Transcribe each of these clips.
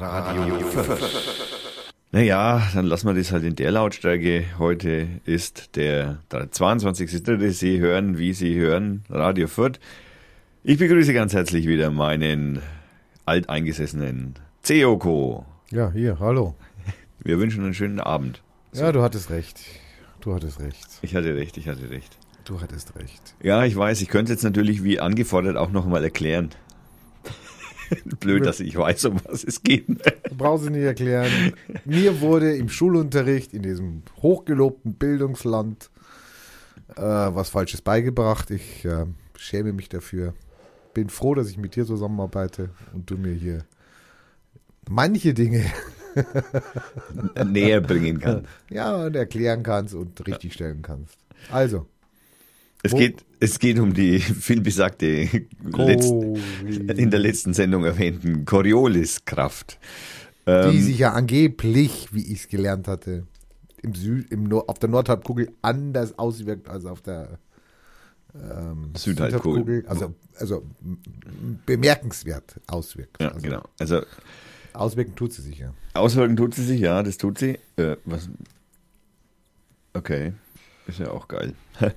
Radio Fürth. Naja, dann lassen wir das halt in der Lautstärke. Heute ist der 22.3. Sie hören, wie Sie hören, Radio Fürth. Ich begrüße ganz herzlich wieder meinen alteingesessenen Ceoko. Ja, hier, hallo. Wir wünschen einen schönen Abend. So. Ja, du hattest recht. Du hattest recht. Ich hatte recht, ich hatte recht. Du hattest recht. Ja, ich weiß, ich könnte jetzt natürlich wie angefordert auch nochmal erklären. Blöd, dass ich weiß, um was es geht. Du brauchst es nicht erklären. Mir wurde im Schulunterricht in diesem hochgelobten Bildungsland äh, was Falsches beigebracht. Ich äh, schäme mich dafür. Bin froh, dass ich mit dir zusammenarbeite und du mir hier manche Dinge näher bringen kannst. Ja, und erklären kannst und richtig stellen kannst. Also. Es geht, es geht um die vielbesagte letzten, in der letzten Sendung erwähnten Corioliskraft. Die ähm, sich ja angeblich, wie ich es gelernt hatte, im Süd, im auf der Nordhalbkugel anders auswirkt als auf der ähm, Südhalbkugel. Also, also bemerkenswert auswirkt. Ja, also, genau. Also auswirken tut sie sich ja. Auswirken tut sie sich, ja, das tut sie. Äh, was? Okay, ist ja auch geil.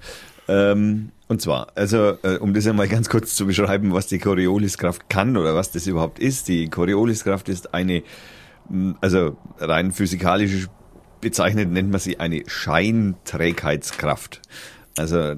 Ähm, und zwar, also äh, um das einmal ganz kurz zu beschreiben, was die Corioliskraft kann oder was das überhaupt ist. Die Corioliskraft ist eine, also rein physikalisch bezeichnet nennt man sie eine Scheinträgheitskraft. Also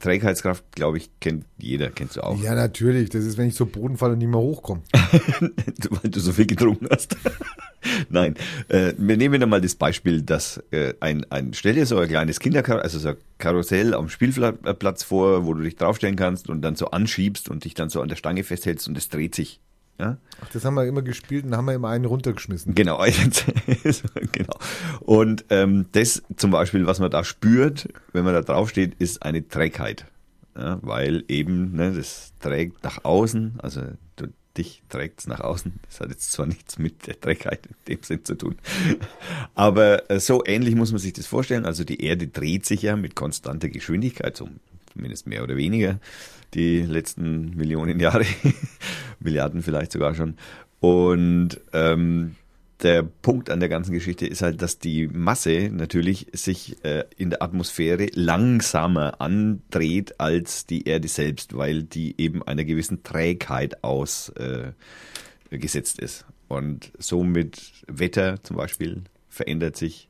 Trägheitskraft, glaube ich, kennt jeder, kennst du auch. Ja, natürlich. Das ist, wenn ich zu Boden falle und nicht mehr hochkomme. Weil du so viel getrunken hast. Nein, äh, wir nehmen einmal das Beispiel, dass äh, ein, ein, stell dir so ein kleines Kinderkarussell, also so ein Karussell am Spielplatz vor, wo du dich draufstellen kannst und dann so anschiebst und dich dann so an der Stange festhältst und es dreht sich. Ja? Ach, das haben wir immer gespielt und haben wir immer einen runtergeschmissen. Genau, genau. Und ähm, das zum Beispiel, was man da spürt, wenn man da draufsteht, ist eine Trägheit. Ja, weil eben, ne, das trägt nach außen, also du, dich trägt es nach außen. Das hat jetzt zwar nichts mit der Trägheit in dem Sinn zu tun. Aber äh, so ähnlich muss man sich das vorstellen. Also die Erde dreht sich ja mit konstanter Geschwindigkeit, so zumindest mehr oder weniger die letzten Millionen Jahre, Milliarden vielleicht sogar schon. Und ähm, der Punkt an der ganzen Geschichte ist halt, dass die Masse natürlich sich äh, in der Atmosphäre langsamer andreht als die Erde selbst, weil die eben einer gewissen Trägheit ausgesetzt äh, ist. Und somit Wetter zum Beispiel verändert sich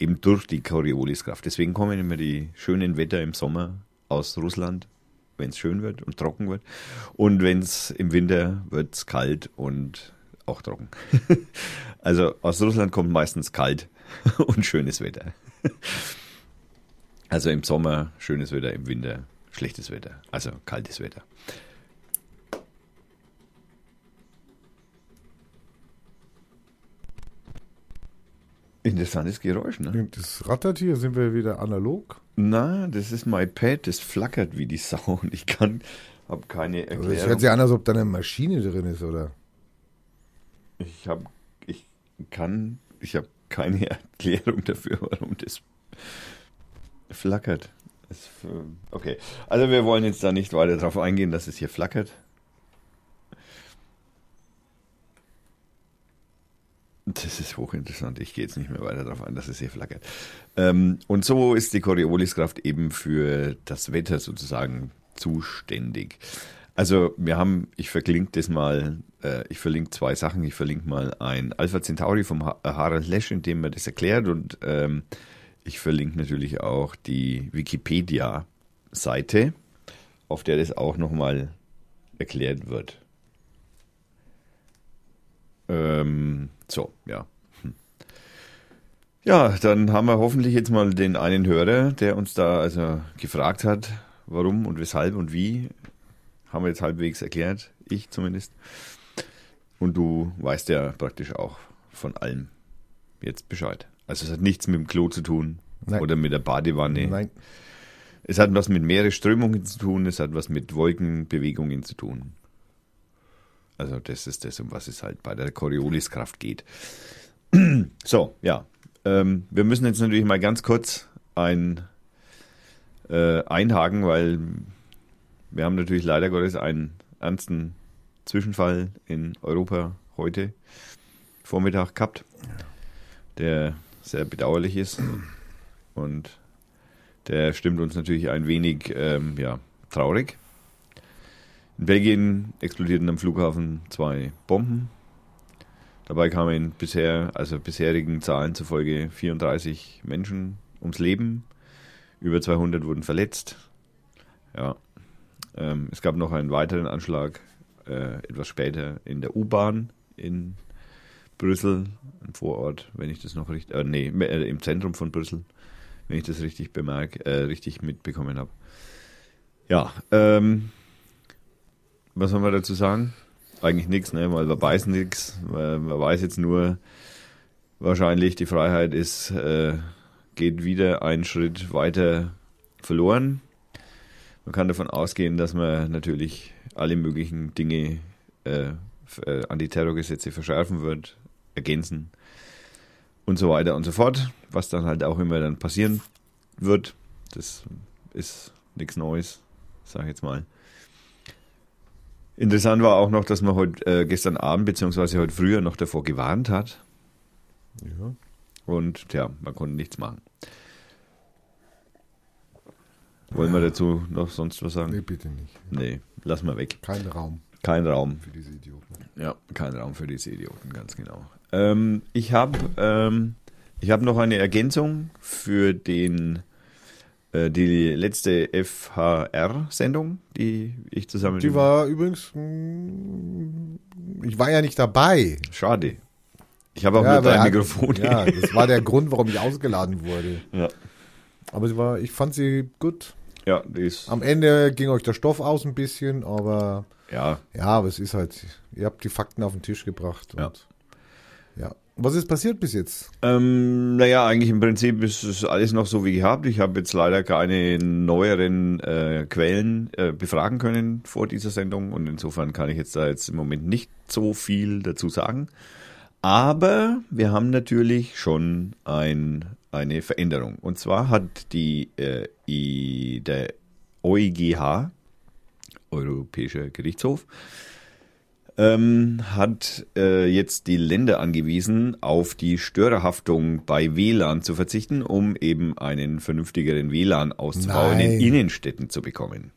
eben durch die Corioliskraft. Deswegen kommen immer die schönen Wetter im Sommer aus Russland wenn es schön wird und trocken wird. Und wenn es im Winter wird es kalt und auch trocken. also aus Russland kommt meistens kalt und schönes Wetter. Also im Sommer schönes Wetter, im Winter schlechtes Wetter, also kaltes Wetter. Interessantes Geräusch, ne? Das rattert hier, sind wir wieder analog? Na, das ist mein Pad, das flackert wie die Sau und ich kann, habe keine Erklärung. Das hört sich an, als ob da eine Maschine drin ist, oder? Ich habe, ich kann, ich habe keine Erklärung dafür, warum das flackert. Okay, also wir wollen jetzt da nicht weiter darauf eingehen, dass es hier flackert. Das ist hochinteressant. Ich gehe jetzt nicht mehr weiter darauf ein, dass es hier flackert. Ähm, und so ist die Corioliskraft eben für das Wetter sozusagen zuständig. Also wir haben, ich verlinke das mal, äh, ich verlinke zwei Sachen. Ich verlinke mal ein Alpha Centauri vom ha Harald Lesch, in dem er das erklärt. Und ähm, ich verlinke natürlich auch die Wikipedia-Seite, auf der das auch nochmal erklärt wird. Ähm, so, ja. Hm. Ja, dann haben wir hoffentlich jetzt mal den einen Hörer, der uns da also gefragt hat, warum und weshalb und wie. Haben wir jetzt halbwegs erklärt, ich zumindest. Und du weißt ja praktisch auch von allem jetzt Bescheid. Also es hat nichts mit dem Klo zu tun Nein. oder mit der Badewanne. Nein. Es hat was mit Meeresströmungen zu tun, es hat was mit Wolkenbewegungen zu tun. Also das ist das, um was es halt bei der Corioliskraft geht. so, ja. Ähm, wir müssen jetzt natürlich mal ganz kurz ein, äh, einhaken, weil wir haben natürlich leider Gottes einen ernsten Zwischenfall in Europa heute. Vormittag gehabt, der sehr bedauerlich ist. Und der stimmt uns natürlich ein wenig ähm, ja, traurig. In Belgien explodierten am Flughafen zwei Bomben. Dabei kamen bisher, also bisherigen Zahlen zufolge 34 Menschen ums Leben. Über 200 wurden verletzt. Ja. Ähm, es gab noch einen weiteren Anschlag äh, etwas später in der U-Bahn in Brüssel, ein Vorort, wenn ich das noch richtig, äh, nee, äh, im Zentrum von Brüssel, wenn ich das richtig bemerke, äh, richtig mitbekommen habe. Ja, ähm, was soll man dazu sagen? Eigentlich nichts, ne? weil man weiß nichts. Man weiß jetzt nur, wahrscheinlich die Freiheit ist, äh, geht wieder einen Schritt weiter verloren. Man kann davon ausgehen, dass man natürlich alle möglichen Dinge, äh, äh, Antiterrorgesetze verschärfen wird, ergänzen und so weiter und so fort, was dann halt auch immer dann passieren wird. Das ist nichts Neues, sage ich jetzt mal. Interessant war auch noch, dass man heute äh, gestern Abend beziehungsweise heute früher noch davor gewarnt hat. Ja. Und ja, man konnte nichts machen. Wollen wir dazu noch sonst was sagen? Nee, bitte nicht. Nee, lass mal weg. Kein Raum Kein Raum. für diese Idioten. Ja, kein Raum für diese Idioten, ganz genau. Ähm, ich habe ähm, ich hab noch eine Ergänzung für den die letzte FHR-Sendung, die ich zusammen Die war übrigens, mm, ich war ja nicht dabei. Schade. Ich habe auch ja, nur aber dein er- Mikrofon. Ja, das war der Grund, warum ich ausgeladen wurde. ja. Aber sie war, ich fand sie gut. Ja, die ist, Am Ende ging euch der Stoff aus ein bisschen, aber ja, ja, aber es ist halt, ihr habt die Fakten auf den Tisch gebracht. Ja. ja. Was ist passiert bis jetzt? Ähm, naja, eigentlich im Prinzip ist es alles noch so wie gehabt. Ich habe jetzt leider keine neueren äh, Quellen äh, befragen können vor dieser Sendung und insofern kann ich jetzt da jetzt im Moment nicht so viel dazu sagen. Aber wir haben natürlich schon ein, eine Veränderung. Und zwar hat die äh, I, der EuGH, Europäischer Gerichtshof, ähm, hat äh, jetzt die Länder angewiesen, auf die Störerhaftung bei WLAN zu verzichten, um eben einen vernünftigeren WLAN auszubauen Nein. in Innenstädten zu bekommen.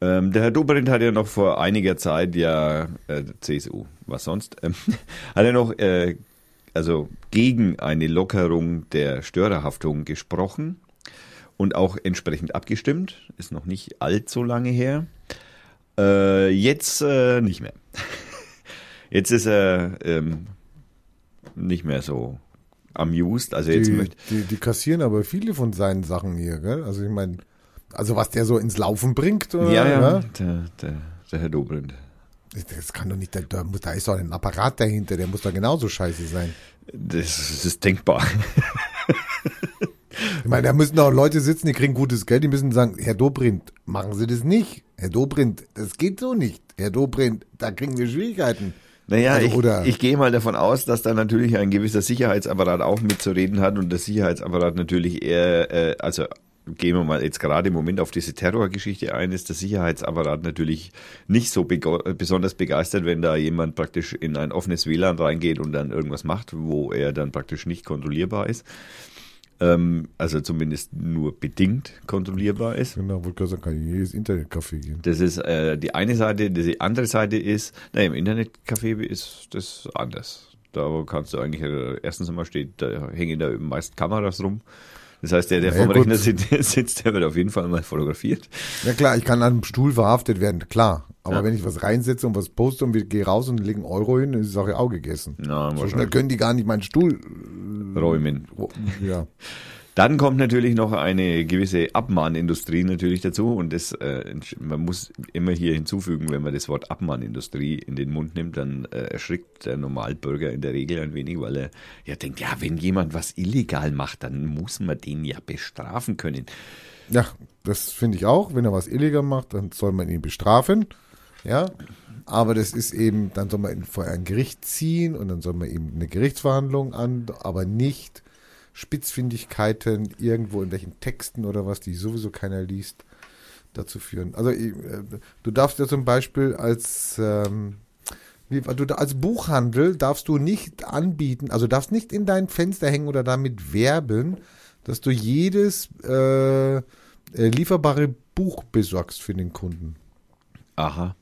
Ähm, der Herr Dobrindt hat ja noch vor einiger Zeit ja, äh, CSU, was sonst, ähm, hat er noch äh, also gegen eine Lockerung der Störerhaftung gesprochen und auch entsprechend abgestimmt. Ist noch nicht allzu lange her. Äh, jetzt äh, nicht mehr. Jetzt ist er ähm, nicht mehr so amused. Also jetzt Die, möchte die, die kassieren aber viele von seinen Sachen hier, gell? Also ich meine, also was der so ins Laufen bringt, oder? ja, ja, der, der, der Herr Dobrindt. Das kann doch nicht, da, da, muss- da ist doch ein Apparat dahinter, der muss doch genauso scheiße sein. Das, das ist denkbar. Ich meine, da müssen doch Leute sitzen, die kriegen gutes Geld, die müssen sagen, Herr Dobrindt, machen Sie das nicht. Herr Dobrindt, das geht so nicht. Herr Dobrindt, da kriegen wir Schwierigkeiten. Naja, Also, ich, ich gehe mal davon aus, dass da natürlich ein gewisser Sicherheitsapparat auch mitzureden hat und der Sicherheitsapparat natürlich eher, äh, also gehen wir mal jetzt gerade im Moment auf diese Terrorgeschichte ein, ist der Sicherheitsapparat natürlich nicht so bego- besonders begeistert, wenn da jemand praktisch in ein offenes WLAN reingeht und dann irgendwas macht, wo er dann praktisch nicht kontrollierbar ist. Ähm, also zumindest nur bedingt kontrollierbar ist. Genau, wollte gerade sagen, kann in jedes Internetcafé gehen. Das ist äh, die eine Seite. Die andere Seite ist, naja, im Internetcafé ist das anders. Da kannst du eigentlich, äh, erstens einmal steht, da hängen da meist Kameras rum. Das heißt, der, der Ja, vom. Rechner sitzt, der wird auf jeden Fall mal fotografiert. Ja klar, ich kann an einem Stuhl verhaftet werden, klar. Aber Ja. wenn ich was reinsetze und was poste und wir gehen raus und legen Euro hin, dann ist die Sache auch gegessen. Na, So schnell können die gar nicht meinen Stuhl. Räumen. Ja. Dann kommt natürlich noch eine gewisse Abmahnindustrie natürlich dazu und das, äh, man muss immer hier hinzufügen, wenn man das Wort Abmahnindustrie in den Mund nimmt, dann äh, erschrickt der Normalbürger in der Regel ein wenig, weil er ja denkt, ja, wenn jemand was illegal macht, dann muss man den ja bestrafen können. Ja, das finde ich auch. Wenn er was illegal macht, dann soll man ihn bestrafen. Ja. Aber das ist eben, dann soll man vor ein Gericht ziehen und dann soll man ihm eine Gerichtsverhandlung an, aber nicht Spitzfindigkeiten irgendwo in welchen Texten oder was, die sowieso keiner liest, dazu führen. Also äh, du darfst ja zum Beispiel als, ähm, Du, als Buchhandel darfst du nicht anbieten, also darfst nicht in dein Fenster hängen oder damit werben, dass du jedes äh, äh, lieferbare Buch besorgst für den Kunden. Aha.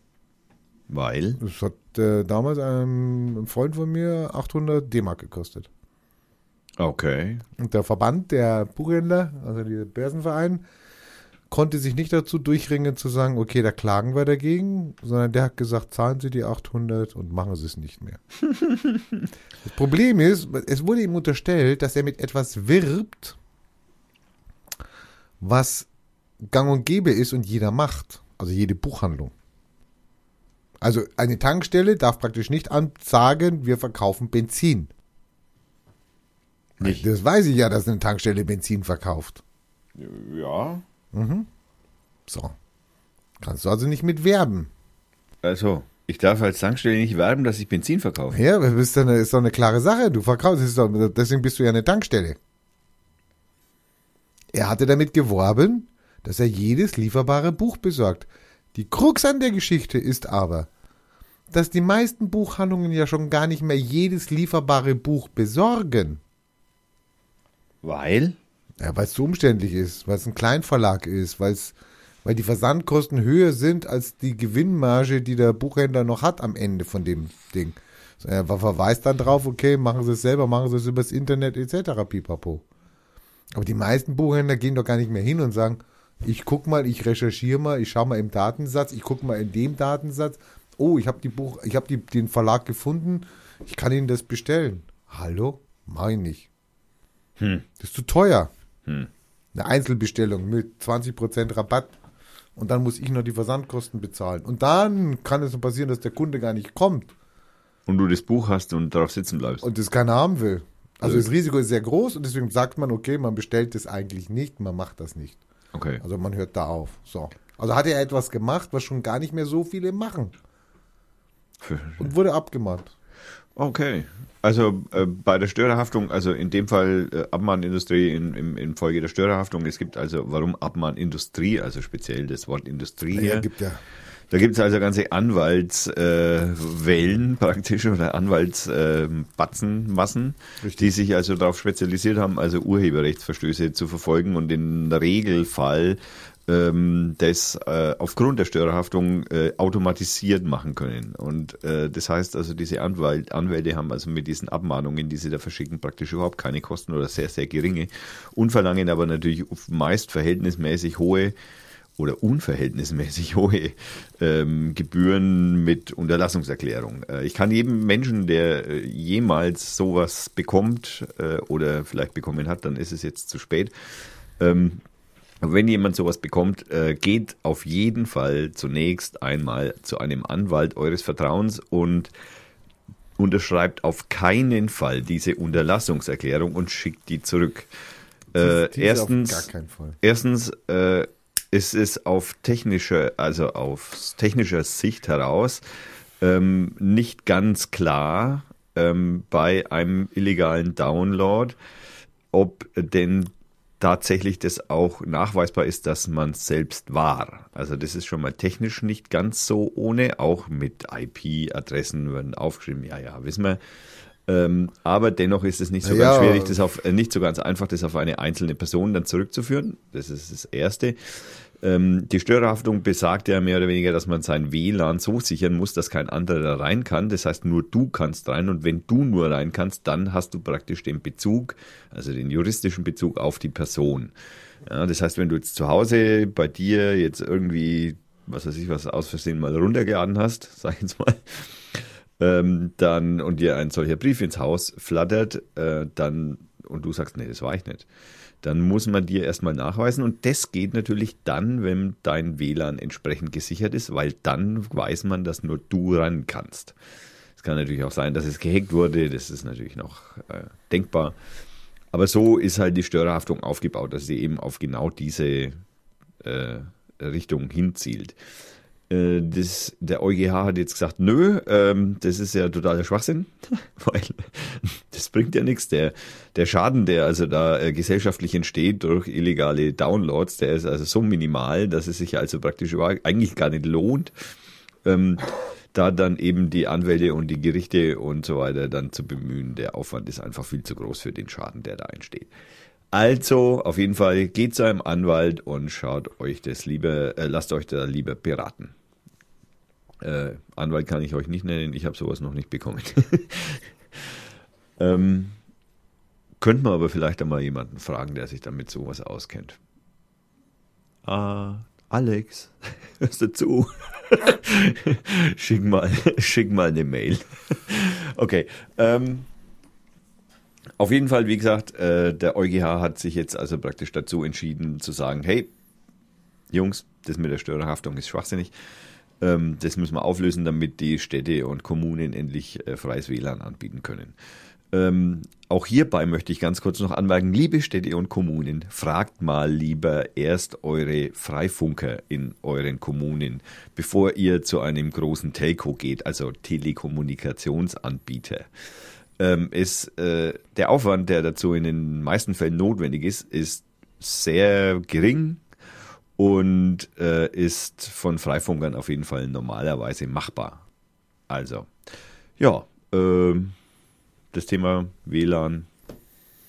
Weil? Das hat äh, damals einem Freund von mir 800 D-Mark gekostet. Okay. Und der Verband der Buchhändler, also der Börsenverein, konnte sich nicht dazu durchringen zu sagen, okay, da klagen wir dagegen, sondern der hat gesagt, zahlen Sie die 800 und machen Sie es nicht mehr. das Problem ist, es wurde ihm unterstellt, dass er mit etwas wirbt, was gang und gäbe ist und jeder macht. Also jede Buchhandlung. Also eine Tankstelle darf praktisch nicht ansagen, wir verkaufen Benzin. Nicht. Das weiß ich ja, dass eine Tankstelle Benzin verkauft. Ja. So. Kannst du also nicht mit werben. Also, ich darf als Tankstelle nicht werben, dass ich Benzin verkaufe. Ja, das ist doch eine, ist doch eine klare Sache. Du verkaufst, doch, deswegen bist du ja eine Tankstelle. Er hatte damit geworben, dass er jedes lieferbare Buch besorgt. Die Krux an der Geschichte ist aber, dass die meisten Buchhandlungen ja schon gar nicht mehr jedes lieferbare Buch besorgen. Weil? Ja, weil es zu umständlich ist, weil es ein Kleinverlag ist, weil es, weil die Versandkosten höher sind als die Gewinnmarge, die der Buchhändler noch hat am Ende von dem Ding. Er verweist dann drauf, okay, machen Sie es selber, machen Sie es übers Internet etc. pipapo. Aber die meisten Buchhändler gehen doch gar nicht mehr hin und sagen, ich guck mal, ich recherchiere mal, ich schaue mal im Datensatz, ich guck mal in dem Datensatz, oh, ich habe die Buch, ich habe den Verlag gefunden, ich kann Ihnen das bestellen. Hallo? Mach ich nicht. Hm. Das ist zu teuer. Hm. Eine Einzelbestellung mit 20% Rabatt. Und dann muss ich noch die Versandkosten bezahlen. Und dann kann es passieren, dass der Kunde gar nicht kommt Und du das Buch hast und darauf sitzen bleibst. und das keiner haben will. Also Also- das Risiko ist sehr groß und deswegen sagt man, okay, man bestellt das eigentlich nicht, man macht das nicht. Okay. Also man hört da auf. So. Also hat er etwas gemacht, was schon gar nicht mehr so viele machen. Und wurde abgemahnt. Okay. Also äh, bei der Störerhaftung, also in dem Fall äh, Abmahnindustrie in, im, in Folge der Störerhaftung, es gibt also, warum Abmahnindustrie, also speziell das Wort Industrie Ja, gibt ja. Da gibt es also ganze Anwaltswellen äh, praktisch oder Anwaltsbatzenmassen, Richtig. die sich also darauf spezialisiert haben, also Urheberrechtsverstöße zu verfolgen und im Regelfall ähm, das äh, aufgrund der Störerhaftung äh, automatisiert machen können. Und äh, das heißt also, diese Anwalt, Anwälte haben also mit diesen Abmahnungen, die sie da verschicken, praktisch überhaupt keine Kosten oder sehr, sehr geringe und verlangen aber natürlich meist verhältnismäßig hohe oder unverhältnismäßig hohe ähm, Gebühren mit Unterlassungserklärung. Äh, ich kann jedem Menschen, der äh, jemals sowas bekommt äh, oder vielleicht bekommen hat, dann ist es jetzt zu spät. Ähm, wenn jemand sowas bekommt, äh, geht auf jeden Fall zunächst einmal zu einem Anwalt eures Vertrauens und unterschreibt auf keinen Fall diese Unterlassungserklärung und schickt die zurück. Äh, Diese erstens. Erstens äh, ist es auf technischer, also aus technischer Sicht heraus ähm, nicht ganz klar ähm, bei einem illegalen Download, ob denn tatsächlich das auch nachweisbar ist, dass man selbst war. Also das ist schon mal technisch nicht ganz so ohne, auch mit IP-Adressen werden aufgeschrieben, ja, ja, wissen wir. Ähm, aber dennoch ist es nicht so Ja, ganz schwierig, das auf, äh, nicht so ganz einfach, das auf eine einzelne Person dann zurückzuführen. Das ist das Erste. Ähm, die Störerhaftung besagt ja mehr oder weniger, dass man sein WLAN so sichern muss, dass kein anderer da rein kann. Das heißt, nur du kannst rein und wenn du nur rein kannst, dann hast du praktisch den Bezug, also den juristischen Bezug auf die Person. Ja, das heißt, wenn du jetzt zu Hause bei dir jetzt irgendwie, was weiß ich, was aus Versehen mal runtergeladen hast, sag ich jetzt mal, ähm, dann und dir ein solcher Brief ins Haus flattert, äh, dann und du sagst, nee, das war ich nicht, dann muss man dir erstmal nachweisen und das geht natürlich dann, wenn dein WLAN entsprechend gesichert ist, weil dann weiß man, dass nur du ran kannst. Es kann natürlich auch sein, dass es gehackt wurde, das ist natürlich noch äh, denkbar. Aber so ist halt die Störerhaftung aufgebaut, dass sie eben auf genau diese äh, Richtung hinzielt. Äh, das, der EuGH hat jetzt gesagt, nö, ähm, das ist ja totaler Schwachsinn, weil das bringt ja nichts. Der, der Schaden, der also da äh, gesellschaftlich entsteht durch illegale Downloads, der ist also so minimal, dass es sich also praktisch überhaupt eigentlich gar nicht lohnt, ähm, da dann eben die Anwälte und die Gerichte und so weiter dann zu bemühen. Der Aufwand ist einfach viel zu groß für den Schaden, der da entsteht. Also, auf jeden Fall geht zu einem Anwalt und schaut euch das lieber, äh, lasst euch da lieber beraten. Äh, Anwalt kann ich euch nicht nennen, ich habe sowas noch nicht bekommen. ähm, könnte man aber vielleicht einmal jemanden fragen, der sich damit sowas auskennt. Ah, Alex, hörst du zu? schick, mal, schick mal eine Mail. okay. Ähm, auf jeden Fall, wie gesagt, äh, der EuGH hat sich jetzt also praktisch dazu entschieden zu sagen, hey, Jungs, das mit der Störerhaftung ist schwachsinnig. Ähm, das müssen wir auflösen, damit die Städte und Kommunen endlich äh, freies WLAN anbieten können. Ähm, auch hierbei möchte ich ganz kurz noch anmerken, liebe Städte und Kommunen, fragt mal lieber erst eure Freifunker in euren Kommunen, bevor ihr zu einem großen Telco geht, also Telekommunikationsanbieter. Ähm, ist, äh, der Aufwand, der dazu in den meisten Fällen notwendig ist, ist sehr gering und äh, ist von Freifunkern auf jeden Fall normalerweise machbar. Also, ja, ähm, das Thema WLAN.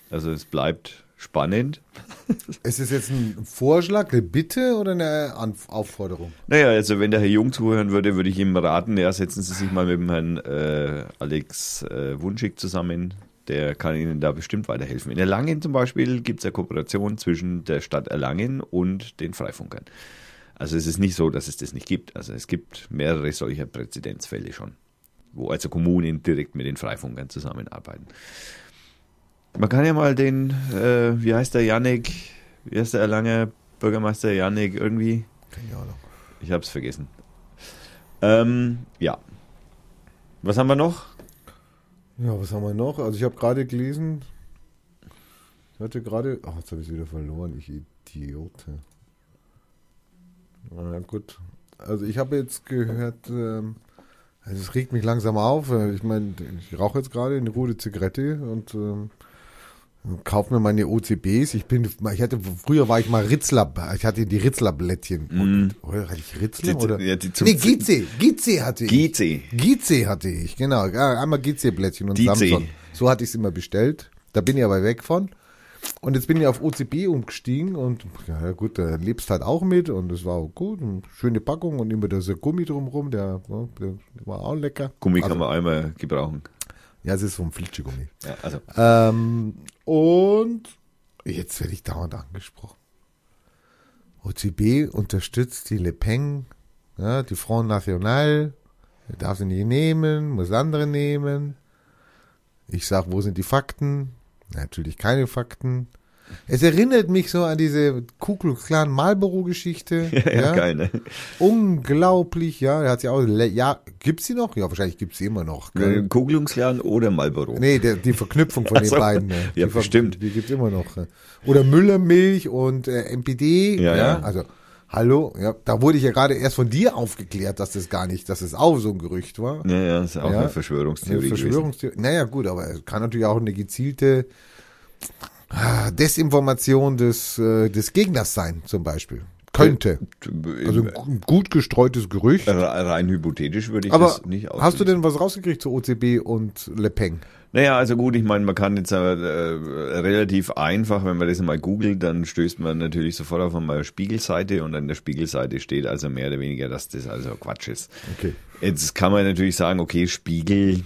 Also es bleibt spannend. Ist es jetzt ein Vorschlag, eine Bitte oder eine Anf Aufforderung? Naja, also wenn der Herr Jung zuhören würde, würde ich ihm raten, ja, setzen Sie sich mal mit dem Herrn äh, Alex äh, Wunschig zusammen. Der kann Ihnen da bestimmt weiterhelfen. In Erlangen zum Beispiel gibt es ja Kooperation zwischen der Stadt Erlangen und den Freifunkern. Also es ist nicht so, dass es das nicht gibt. Also es gibt mehrere solcher Präzedenzfälle schon wo also Kommunen direkt mit den Freifunkern zusammenarbeiten. Man kann ja mal den, äh, wie heißt der Yannick, wie heißt der Erlanger Bürgermeister Yannick irgendwie? Keine Ahnung. Ich habe es vergessen. Ähm, ja. Was haben wir noch? Ja, was haben wir noch? Also ich habe gerade gelesen, ich hatte gerade, ach, jetzt habe ich es wieder verloren, ich Idiote. Na gut. Also ich habe jetzt gehört, ähm, also es regt mich langsam auf. Ich meine, ich rauche jetzt gerade eine gute Zigarette und ähm, kaufe mir meine OCBs. Ich bin, ich hatte, früher war ich mal Ritzler, ich hatte die Ritzler-Blättchen. Mm. Oder hatte ich Ritzler? Die- oder? ja, die nee, Gize, Gize hatte ich. Gize. Gize hatte ich, genau. Einmal Gize-Blättchen und Gize. Samson. So hatte ich es immer bestellt. Da bin ich aber weg von. Und jetzt bin ich auf OCB umgestiegen und ja gut, da lebst halt auch mit und es war auch gut. Und schöne Packung und immer dieser Gummi drumrum, der, der war auch lecker. Gummi also, kann man einmal gebrauchen. Ja, es ist so ein Flitschegummi. Ja, also. Ähm, und jetzt werde ich dauernd angesprochen. OCB unterstützt die Le Pen, ja, die Front National, er darf sie nicht nehmen, muss andere nehmen. Ich sag, wo sind die Fakten? Natürlich keine Fakten. Es erinnert mich so an diese Ku Klux Klan Marlboro Geschichte. Ja, ja, geil, ne? Unglaublich, ja. Er hat sie auch, ja, gibt's sie noch? Ja, wahrscheinlich gibt's sie immer noch. gell? Kugelungsklan oder Marlboro. Nee, der, die Verknüpfung von Ach den beiden. ne? Ja, die Ver- bestimmt. Die gibt's immer noch. Oder Müllermilch und äh, MPD. Ja, ja. Also, hallo, ja, da wurde ich ja gerade erst von dir aufgeklärt, dass das gar nicht, dass es auch so ein Gerücht war. Ja, ja, ist auch Ja. eine Verschwörungstheorie. gewesen. Verschwörungstheorie. Naja, gut, aber es kann natürlich auch eine gezielte Desinformation des, äh, des Gegners sein, zum Beispiel. Könnte. Also ein gu- gut gestreutes Gerücht. Äh, rein hypothetisch würde ich Aber das nicht hast du ausschließen. denn was rausgekriegt zu OCB und Le Pen? Naja, also gut, ich meine, man kann jetzt äh, relativ einfach, wenn man das mal googelt, dann stößt man natürlich sofort auf einmal Spiegelseite und an der Spiegelseite steht also mehr oder weniger, dass das also Quatsch ist. Okay. Jetzt kann man natürlich sagen, okay, Spiegel,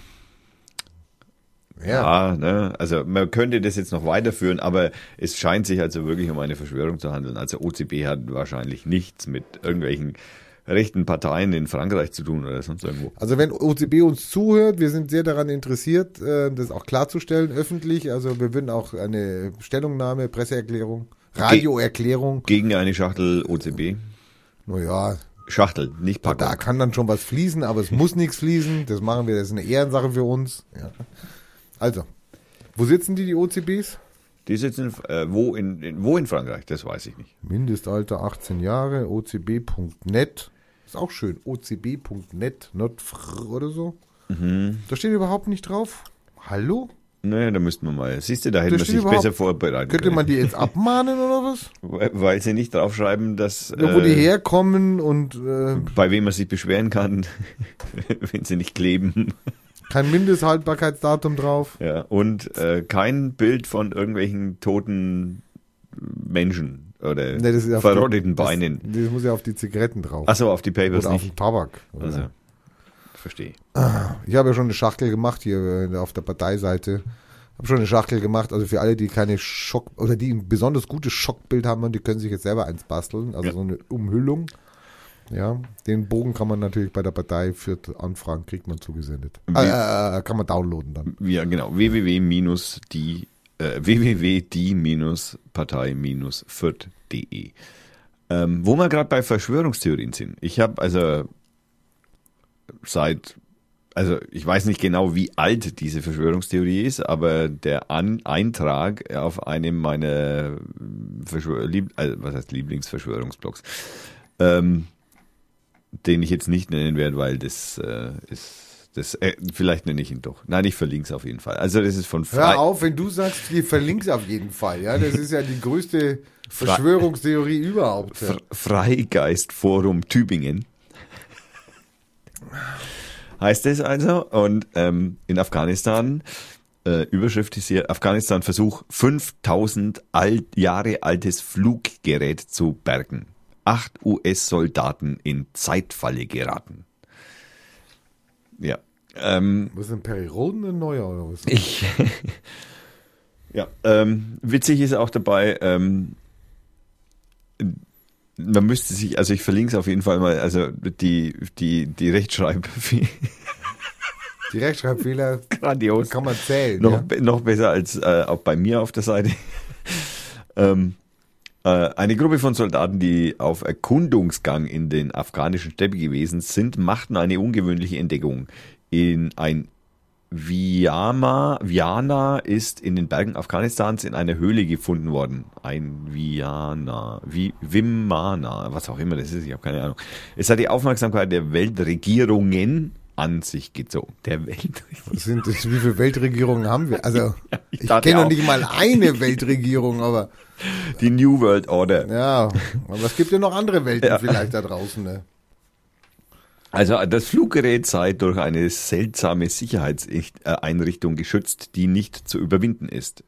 Ja. ja, ne? also man könnte das jetzt noch weiterführen, aber es scheint sich also wirklich um eine Verschwörung zu handeln. Also OCB hat wahrscheinlich nichts mit irgendwelchen rechten Parteien in Frankreich zu tun oder sonst irgendwo. Also wenn OCB uns zuhört, wir sind sehr daran interessiert, äh, das auch klarzustellen öffentlich. Also wir würden auch eine Stellungnahme, Presseerklärung, Radioerklärung, Gegen eine Schachtel OCB. naja, Schachtel, nicht Packung. da kann dann schon was fließen, aber es muss nichts fließen. Das machen wir, das ist eine Ehrensache für uns. Ja. Also, wo sitzen die, die OCBs? Die sitzen äh, wo, in, in, wo in Frankreich? Das weiß ich nicht. Mindestalter 18 Jahre, ocb.net. Ist auch schön, ocb.net, not fr oder so. Da steht überhaupt nicht drauf. Hallo? Naja, da müssten wir mal. Siehst du, da hätten wir sich besser vorbereiten Könnte können. man die jetzt abmahnen oder was? Weil- sie nicht draufschreiben, dass Ja, wo die äh, herkommen und äh, bei wem man sich beschweren kann, wenn sie nicht kleben. Kein Mindesthaltbarkeitsdatum drauf. Ja, und äh, kein Bild von irgendwelchen toten Menschen oder Nee, das ist auf verrotteten die, Beinen. Das, das muss ja auf die Zigaretten drauf. Achso, auf die Papers oder auf nicht. den Tabak. Oder? Also, verstehe. Ich habe ja schon eine Schachtel gemacht hier äh, auf der Parteiseite. Habe schon eine Schachtel gemacht, also für alle, die keine Schock oder die ein besonders gutes Schockbild haben, und die können sich jetzt selber eins basteln, also Ja. so eine Umhüllung. Ja, den Bogen kann man natürlich bei der Partei für Anfragen kriegt man zugesendet. Wie- Äh, äh, kann man downloaden dann. Ja, genau. www-die äh, www.die-partei-fürth.de ähm, Wo wir gerade bei Verschwörungstheorien sind. Ich habe also seit, also ich weiß nicht genau, wie alt diese Verschwörungstheorie ist, aber der An Eintrag auf einem meiner Verschwör Lieb also, was heißt Lieblingsverschwörungsblogs, ähm, den ich jetzt nicht nennen werde, weil das äh, ist das, äh, vielleicht nenne ich ihn doch. Nein, ich verlinke es auf jeden Fall. Also das ist von Frei Hör auf, wenn du sagst, die verlink's auf jeden Fall. Ja, das ist ja die größte Verschwörungstheorie überhaupt. Ja. Fre- Freigeistforum Tübingen. Heißt es also. Und ähm, in Afghanistan, äh, Überschrift ist hier, Afghanistan Versuch, 5000 alt, Jahre altes Fluggerät zu bergen. Acht US-Soldaten in Zeitfalle geraten. Ja. Ähm, Was ist denn Periroden ein neuer oder was? ich. ja, ähm, witzig ist auch dabei, ähm, man müsste sich, also ich verlinke es auf jeden Fall mal, also die, die, die Rechtschreib, Die Rechtschreibfehler grandios. kann man zählen. Noch, ja? noch besser als äh, auch bei mir auf der Seite. ähm, äh, eine Gruppe von Soldaten, die auf Erkundungsgang in den afghanischen Steppe gewesen sind, machten eine ungewöhnliche Entdeckung. In ein Viama, Viana ist in den Bergen Afghanistans in einer Höhle gefunden worden. Ein Viana, Vi, Vimana, was auch immer das ist, ich habe keine Ahnung. Es hat die Aufmerksamkeit der Weltregierungen an sich gezogen. Der Weltregierung. Sind, das, wie viele Weltregierungen haben wir? Also, ich ich dachte kenne noch nicht mal eine Weltregierung, aber Die New World Order. ja, aber es gibt ja noch andere Welten Ja. vielleicht da draußen. Ne? Also das Fluggerät sei durch eine seltsame Sicherheitseinrichtung geschützt, die nicht zu überwinden ist.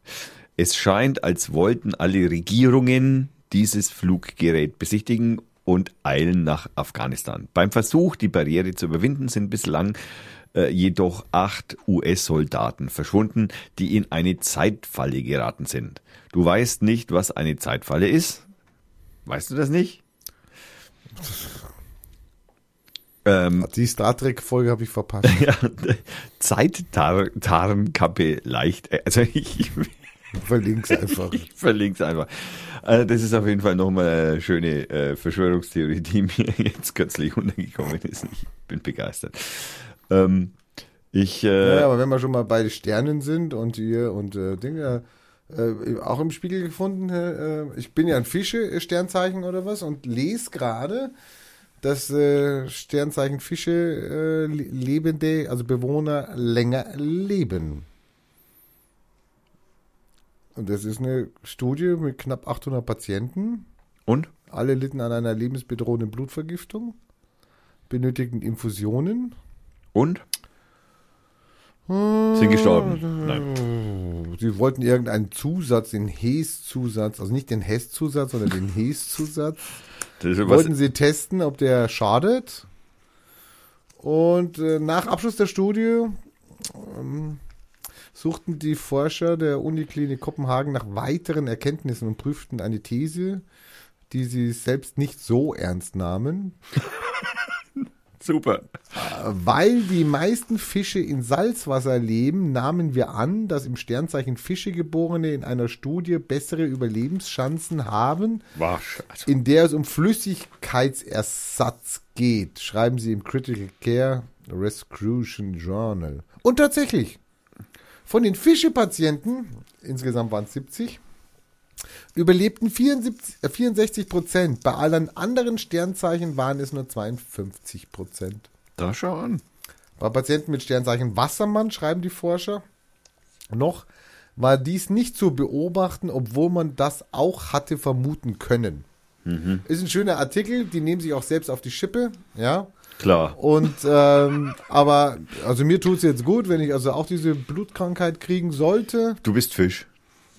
Es scheint, als wollten alle Regierungen dieses Fluggerät besichtigen und eilen nach Afghanistan. Beim Versuch, die Barriere zu überwinden, sind bislang äh, jedoch acht US-Soldaten verschwunden, die in eine Zeitfalle geraten sind. Du weißt nicht, was eine Zeitfalle ist? Weißt du das nicht? Ähm, Die Star Trek-Folge habe ich verpasst. ja, Zeittarnkappe leicht. äh, Also ich, Verlink's einfach. ich verlinke es einfach. Also das ist auf jeden Fall nochmal eine schöne äh, Verschwörungstheorie, die mir jetzt kürzlich untergekommen ist. Ich bin begeistert. Ähm, ich, äh, Ja, aber wenn wir schon mal bei Sternen sind und hier und äh, Dinge, äh, auch im Spiegel gefunden, äh, ich bin ja ein Fische-Sternzeichen oder was und lese gerade, dass äh, Sternzeichen Fische äh, le- Lebende, also Bewohner länger leben. Und das ist eine Studie mit knapp 800 Patienten. und? Alle litten an einer lebensbedrohenden Blutvergiftung, benötigten Infusionen. Und? Sind gestorben. Nein. Sie wollten irgendeinen Zusatz, den Hes-Zusatz, also nicht den Hess-Zusatz, sondern den Hes-Zusatz. Wollten sie testen, ob der schadet. Und äh, nach Abschluss der Studie ähm, suchten die Forscher der Uniklinik Kopenhagen nach weiteren Erkenntnissen und prüften eine These, die sie selbst nicht so ernst nahmen. super. Weil die meisten Fische in Salzwasser leben, nahmen wir an, dass im Sternzeichen Fische geborene in einer Studie bessere Überlebenschancen haben, in der es um Flüssigkeitsersatz geht, schreiben sie im Critical Care Rescrution Journal. Und tatsächlich, von den Fischepatienten, insgesamt waren es 70, überlebten 74, äh, 64 Prozent. Bei allen anderen Sternzeichen waren es nur 52 Prozent. da schau an. Bei Patienten mit Sternzeichen Wassermann schreiben die Forscher, noch war dies nicht zu beobachten, obwohl man das auch hatte vermuten können. Mhm. Ist ein schöner Artikel, die nehmen sich auch selbst auf die Schippe, ja. Klar. Und ähm, aber also mir tut's jetzt gut, wenn ich also auch diese Blutkrankheit kriegen sollte. Du bist Fisch.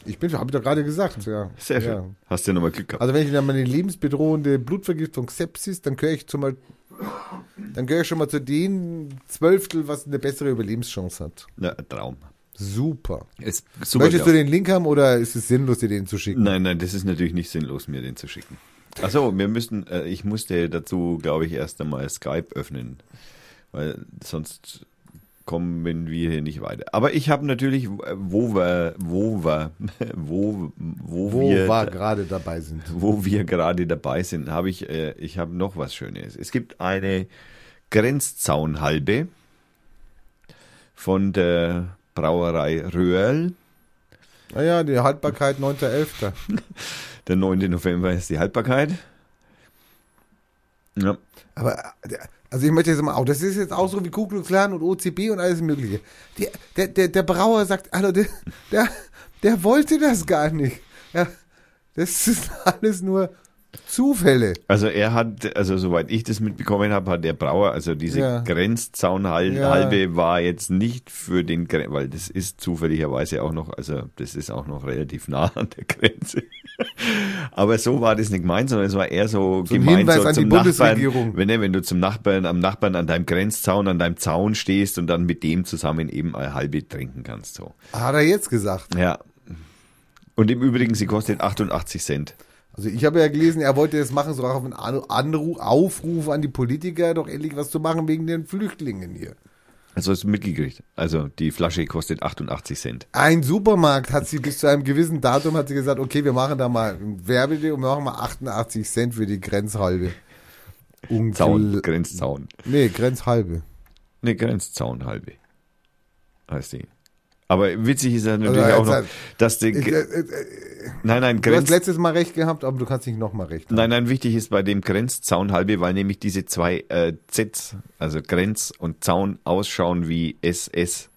Ich bin, habe ich doch gerade gesagt, ja. Sehr schön. Ja. Hast ja nochmal Glück gehabt. Also wenn ich dann meine lebensbedrohende Blutvergiftung Sepsis, dann gehöre ich zum mal, dann gehöre ich schon mal zu den Zwölftel, was eine bessere Überlebenschance hat. Na, ein Traum. Super. Ist super Möchtest du den Link haben oder ist es sinnlos, dir den zu schicken? Nein, nein, das ist natürlich nicht sinnlos, mir den zu schicken. Achso, wir müssen, äh, ich musste dazu, glaube ich, erst einmal Skype öffnen, weil sonst kommen wir hier nicht weiter. Aber ich habe natürlich, äh, wo wir, wo wir, wo, wo, Wo wir, wir gerade dabei sind. wo wir gerade dabei sind, habe ich, äh, ich habe noch was Schönes. Es gibt eine Grenzzaunhalbe von der Brauerei Röhrl. Naja, die Haltbarkeit 9.11. Der 9. November ist die Haltbarkeit. Ja. Aber, äh, also ich möchte jetzt mal, auch das ist jetzt auch so wie Ku und OCB und alles mögliche. Die, der, der, der Brauer sagt, also der, der, der wollte das gar nicht. Ja, das ist alles nur Zufälle. Also er hat, also soweit ich das mitbekommen habe, hat der Brauer, also diese Ja. Grenzzaunhalbe Ja. war jetzt nicht für den, Gren- weil das ist zufälligerweise auch noch, also das ist auch noch relativ nah an der Grenze. Aber so war das nicht gemeint, sondern es war eher so, So ein gemeint Hinweis so an die zum. Nachbarn, wenn, wenn du zum Nachbarn, am Nachbarn an deinem Grenzzaun, an deinem Zaun stehst und dann mit dem zusammen eben eine halbe trinken kannst, so. Hat er jetzt gesagt. Ja. Und im Übrigen, sie kostet 88 Cent. Also ich habe ja gelesen, er wollte das machen, so auf einen An- Anruf, Aufruf an die Politiker, doch endlich was zu machen wegen den Flüchtlingen hier. Also hast du mitgekriegt. Also die Flasche kostet 88 Cent. Ein Supermarkt hat sie bis zu einem gewissen Datum hat sie gesagt, okay, wir machen da mal ein Werbedeal und wir machen mal 88 Cent für die Grenzhalbe. Ungl Zaun, Grenzzaun. Nee, Grenzhalbe. Ne, Grenzzaun halbe. Heißt die. Aber witzig ist ja natürlich Also, auch noch, dass die, Ich, äh, äh, nein, nein, du hast Grenz, letztes Mal recht gehabt, aber du kannst nicht nochmal recht haben. nein, nein, wichtig ist bei dem Grenzzaun halbe, weil nämlich diese zwei äh, Zs, also Grenz und Zaun ausschauen wie SS.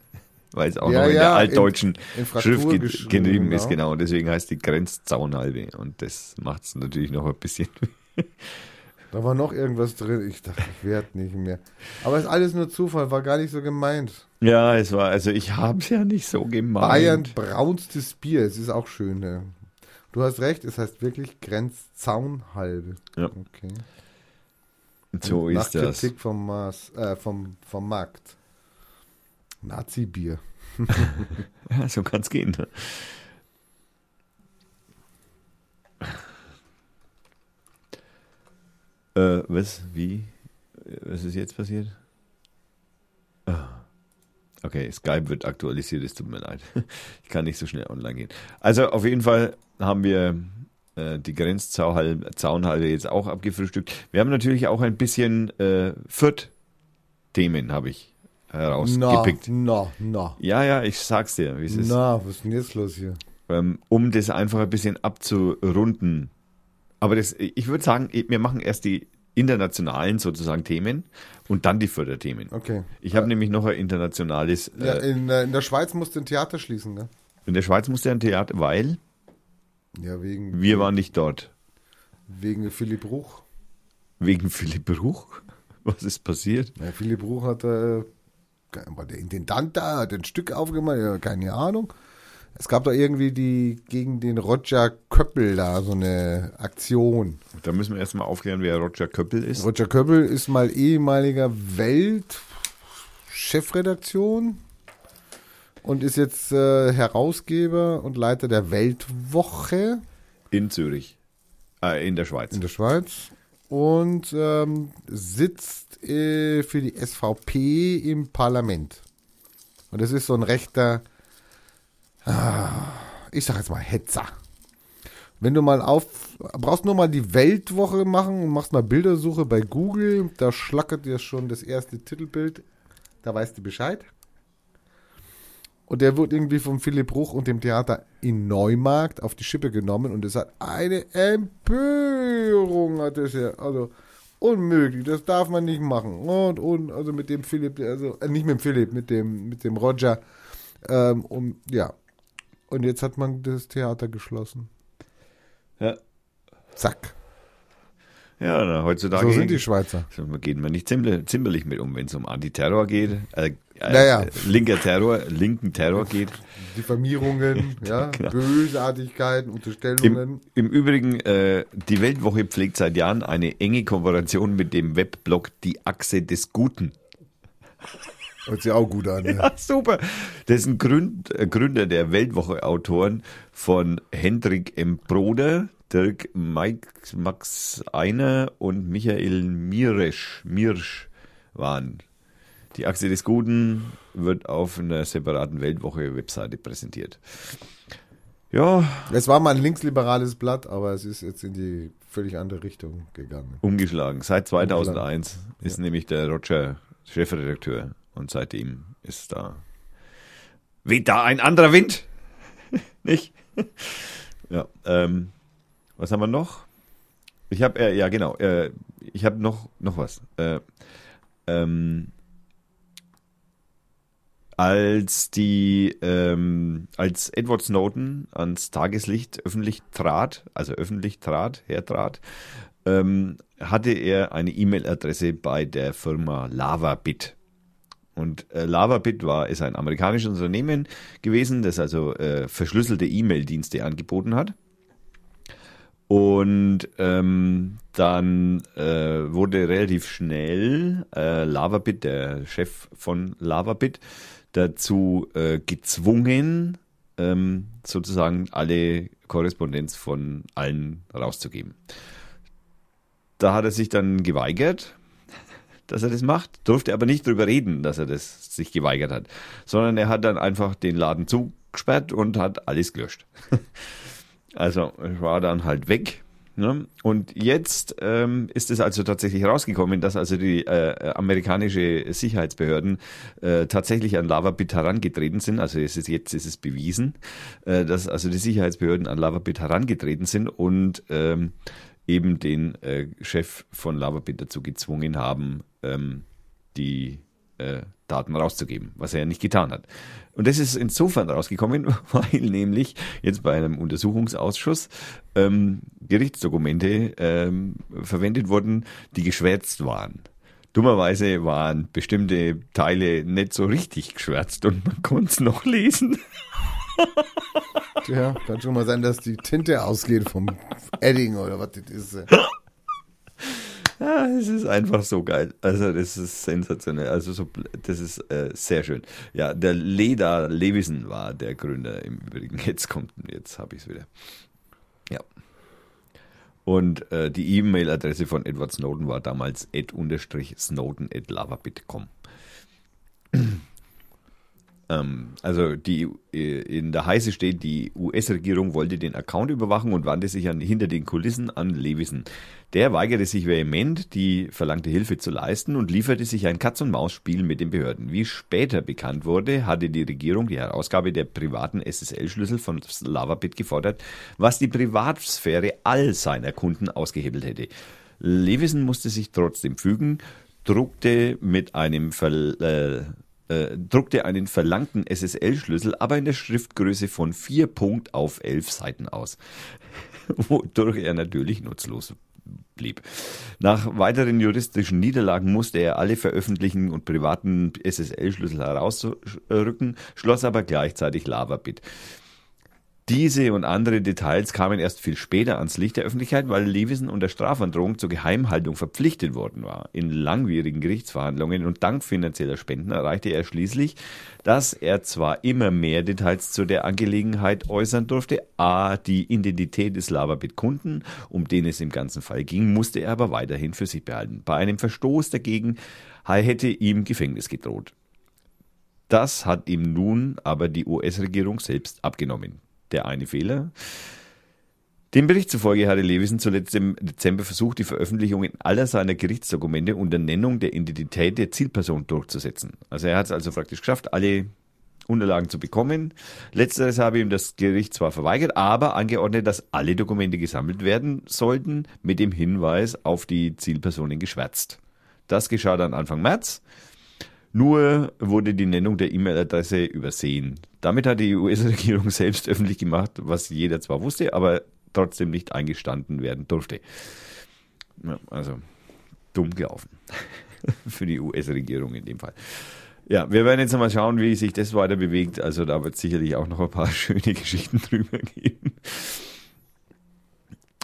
Weil es auch Ja, noch in ja, der altdeutschen in- in Schrift ge geschrieben, ist, genau. genau. Deswegen heißt die Grenzzaunhalbe. Und das macht es natürlich noch ein bisschen. Da war noch irgendwas drin. Ich dachte, ich werde nicht mehr. Aber ist alles nur Zufall, war gar nicht so gemeint. Ja, es war, also ich habe es ja nicht so gemeint. Bayern braunstes Bier, es ist auch schön. Ne? Du hast recht, es heißt wirklich Grenzzaunhalbe. Ja. Okay. So Nach ist das. Kritik vom, Maß, äh, vom, vom Markt. Nazi-Bier. Ja, so kann es gehen. ne? Äh, was? Wie? Was ist jetzt passiert? Okay, Skype wird aktualisiert, es tut mir leid. Ich kann nicht so schnell online gehen. Also auf jeden Fall haben wir äh, die Grenzzaunhalbe jetzt auch abgefrühstückt. Wir haben natürlich auch ein bisschen äh, Fürth-Themen, habe ich Na, herausgepickt. na, na. Ja, ja, ich sag's dir, wie es ist. Na, was ist denn jetzt los hier? Ähm, um das einfach ein bisschen abzurunden. Aber das, ich würde sagen, wir machen erst die internationalen sozusagen Themen und dann die Förderthemen. Okay. Ich habe nämlich noch ein internationales. Ja, Äh, in, äh, in der Schweiz musste ein Theater schließen, ne? in der Schweiz musste ein Theater, weil Ja, wegen, wir waren nicht dort. wegen Philipp Ruch. Wegen Philipp Bruch. Was ist passiert? Ja, Philipp Ruch hat, äh, war der Intendant da, hat ein Stück aufgemacht, ja, keine Ahnung. Es gab da irgendwie die gegen den Roger Köppel da so eine Aktion. Da müssen wir erstmal aufklären, wer Roger Köppel ist. Roger Köppel ist mal ehemaliger Welt-Chefredaktion und ist jetzt äh, Herausgeber und Leiter der Weltwoche In Zürich. Äh, in der Schweiz. in der Schweiz und ähm, sitzt äh, für die SVP im Parlament. Und das ist so ein rechter, ich sag jetzt mal Hetzer. Wenn du mal auf, brauchst nur mal die Weltwoche machen und machst mal Bildersuche bei Google, da schlackert dir schon das erste Titelbild, da weißt du Bescheid. Und der wird irgendwie vom Philipp Bruch und dem Theater in Neumarkt auf die Schippe genommen und es hat eine Empörung, hat das ja, also unmöglich, das darf man nicht machen. Und, und, also mit dem Philipp, also äh, nicht mit dem Philipp, mit dem, mit dem Roger Ähm, um, ja. Und jetzt hat man das Theater geschlossen. Ja. Zack. Ja, na, heutzutage So sind die Schweizer. geht man nicht zimmerlich mit um, wenn es um Antiterror geht, äh, äh, Naja. linker Terror, linken Terror geht. Diffamierungen, ja, Genau. Bösartigkeiten, Im, Unterstellungen. Im Übrigen, äh, die Weltwoche pflegt seit Jahren eine enge Kooperation mit dem Webblog Die Achse des Guten. Hört sich auch gut an. Ja. Ja, super. Das ist ein Gründ, Gründer der Weltwoche-Autoren von Hendrik M. Broder, Dirk Mike, Max Einer und Michael Mirsch, Mirsch waren. Die Achse des Guten wird auf einer separaten Weltwoche-Webseite präsentiert. Ja, Es war mal ein linksliberales Blatt, aber es ist jetzt in die völlig andere Richtung gegangen. umgeschlagen. Seit 2001 ist nämlich der Roger Chefredakteur und seitdem ist da weht da ein anderer Wind, nicht? ja. Ähm, was haben wir noch? Ich habe äh, ja genau. Äh, ich habe noch noch was. Äh, ähm, als die ähm, als Edward Snowden ans Tageslicht öffentlich trat, also öffentlich trat, hertrat, ähm, hatte er eine E-Mail-Adresse bei der Firma LavaBit. Und äh, LavaBit war ist ein amerikanisches Unternehmen gewesen, das also äh, verschlüsselte E-Mail-Dienste angeboten hat. Und ähm, dann äh, wurde relativ schnell äh, LavaBit, der Chef von LavaBit, dazu äh, gezwungen, ähm, sozusagen alle Korrespondenz von allen rauszugeben. Da hat er sich dann geweigert, dass er das macht, durfte aber nicht drüber reden, dass er das sich geweigert hat, sondern er hat dann einfach den Laden zugesperrt und hat alles gelöscht. Also war dann halt weg. Ne? Und jetzt ähm, ist es also tatsächlich rausgekommen, dass also die äh, amerikanische Sicherheitsbehörden äh, tatsächlich an LavaBit herangetreten sind. Also es ist, jetzt ist es bewiesen, äh, dass also die Sicherheitsbehörden an LavaBit herangetreten sind und ähm, eben den äh, Chef von LavaBit dazu gezwungen haben, ähm, die äh, Daten rauszugeben, was er ja nicht getan hat. Und das ist insofern rausgekommen, weil nämlich jetzt bei einem Untersuchungsausschuss ähm, Gerichtsdokumente ähm, verwendet wurden, die geschwärzt waren. Dummerweise waren bestimmte Teile nicht so richtig geschwärzt und man konnte es noch lesen. Ja, kann schon mal sein, dass die Tinte ausgeht vom Edding oder was das ist. Ja, es ist einfach so geil. Also das ist sensationell. Also so, das ist äh, sehr schön. Ja, der Leda Levison war der Gründer im Übrigen. Jetzt kommt, jetzt habe ich es wieder. Ja. Und äh, die E-Mail-Adresse von Edward Snowden war damals ed-snowden.lavabit.com. Ähm, also die äh, in der Heiße steht, die US-Regierung wollte den Account überwachen und wandte sich an, hinter den Kulissen an Levison. Der weigerte sich vehement, die verlangte Hilfe zu leisten und lieferte sich ein Katz-und-Maus-Spiel mit den Behörden. Wie später bekannt wurde, hatte die Regierung die Herausgabe der privaten SSL-Schlüssel von LavaBit gefordert, was die Privatsphäre all seiner Kunden ausgehebelt hätte. Levison musste sich trotzdem fügen, druckte mit einem Ver äh, äh, druckte einen verlangten SSL-Schlüssel, aber in der Schriftgröße von 4 Punkt auf 11 Seiten aus, wodurch er natürlich nutzlos blieb. Nach weiteren juristischen Niederlagen musste er alle veröffentlichten und privaten SSL-Schlüssel herausrücken, schloss aber gleichzeitig LavaBit. Diese und andere Details kamen erst viel später ans Licht der Öffentlichkeit, weil Levison unter Strafandrohung zur Geheimhaltung verpflichtet worden war. In langwierigen Gerichtsverhandlungen und dank finanzieller Spenden erreichte er schließlich, dass er zwar immer mehr Details zu der Angelegenheit äußern durfte, a. die Identität des Lavabit-Kunden, um den es im ganzen Fall ging, musste er aber weiterhin für sich behalten. Bei einem Verstoß dagegen hätte ihm Gefängnis gedroht. Das hat ihm nun aber die US-Regierung selbst abgenommen der eine Fehler. Dem Bericht zufolge hatte Levison zuletzt im Dezember versucht, die Veröffentlichung in aller seiner Gerichtsdokumente unter Nennung der Identität der Zielperson durchzusetzen. Also er hat es also praktisch geschafft, alle Unterlagen zu bekommen. Letzteres habe ihm das Gericht zwar verweigert, aber angeordnet, dass alle Dokumente gesammelt werden sollten, mit dem Hinweis auf die Zielpersonen geschwärzt. Das geschah dann Anfang März. Nur wurde die Nennung der E-Mail-Adresse übersehen. Damit hat die US-Regierung selbst öffentlich gemacht, was jeder zwar wusste, aber trotzdem nicht eingestanden werden durfte. Ja, also dumm gelaufen. Für die US-Regierung in dem Fall. Ja, wir werden jetzt mal schauen, wie sich das weiter bewegt. Also da wird sicherlich auch noch ein paar schöne Geschichten drüber geben.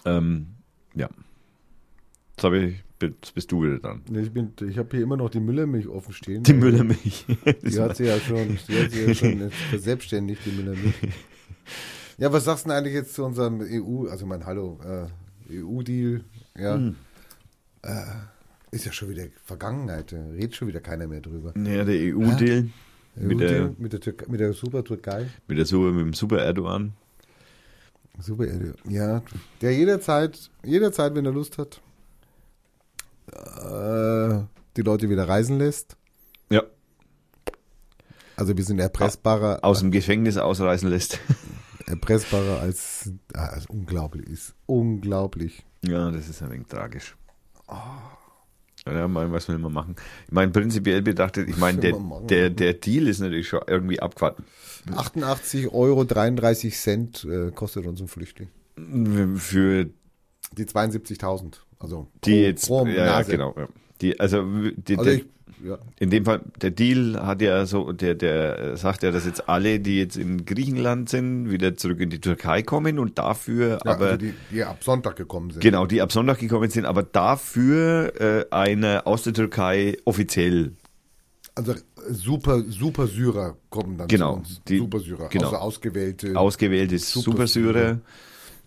Ähm, ja. Jetzt, ich, jetzt bist du wieder dran. Ich, bin, ich habe hier immer noch die Müllermilch offen stehen. Die Müllermilch. Die hat sie ja schon, die hat sie ja schon verselbstständigt, die Müllermilch. Ja, was sagst du denn eigentlich jetzt zu unserem EU, also mein Hallo, äh, EU-Deal? Ja. Hm. Äh, ist ja schon wieder Vergangenheit, da redet schon wieder keiner mehr drüber. Ja, der EU-Deal. Ja? Mit, der, mit, der Türkei, mit der Super Türkei. Mit der Super, mit dem Super Erdogan. Super Erdogan, ja. Der jederzeit, jederzeit, wenn er Lust hat, äh, die Leute wieder reisen lässt. Ja. Also wir sind erpressbarer. Aus dem Gefängnis ausreisen lässt. erpressbarer als, also unglaublich ist. Unglaublich. Ja, das ist ein wenig tragisch. Oh. Ja, was will man machen? Ich meine, prinzipiell betrachtet, ich meine, der, der, der Deal ist natürlich schon irgendwie abgewartet. 88 Euro 33 Cent äh, kostet uns ein Flüchtling. Für die 72.000. Also die pro, jetzt, pro ja, genau. Ja. Die, also, die, also ich, ja. in dem Fall, der Deal hat ja so, der, der sagt ja, dass jetzt alle, die jetzt in Griechenland sind, wieder zurück in die Türkei kommen und dafür ja, aber. Also die, die ab Sonntag gekommen sind. Genau, die ab Sonntag gekommen sind, aber dafür äh, eine aus der Türkei offiziell also super, super Syrer kommen dann genau, zu uns. Die, super Syrer, genau. also ausgewählte. Ausgewählte Super Syrer.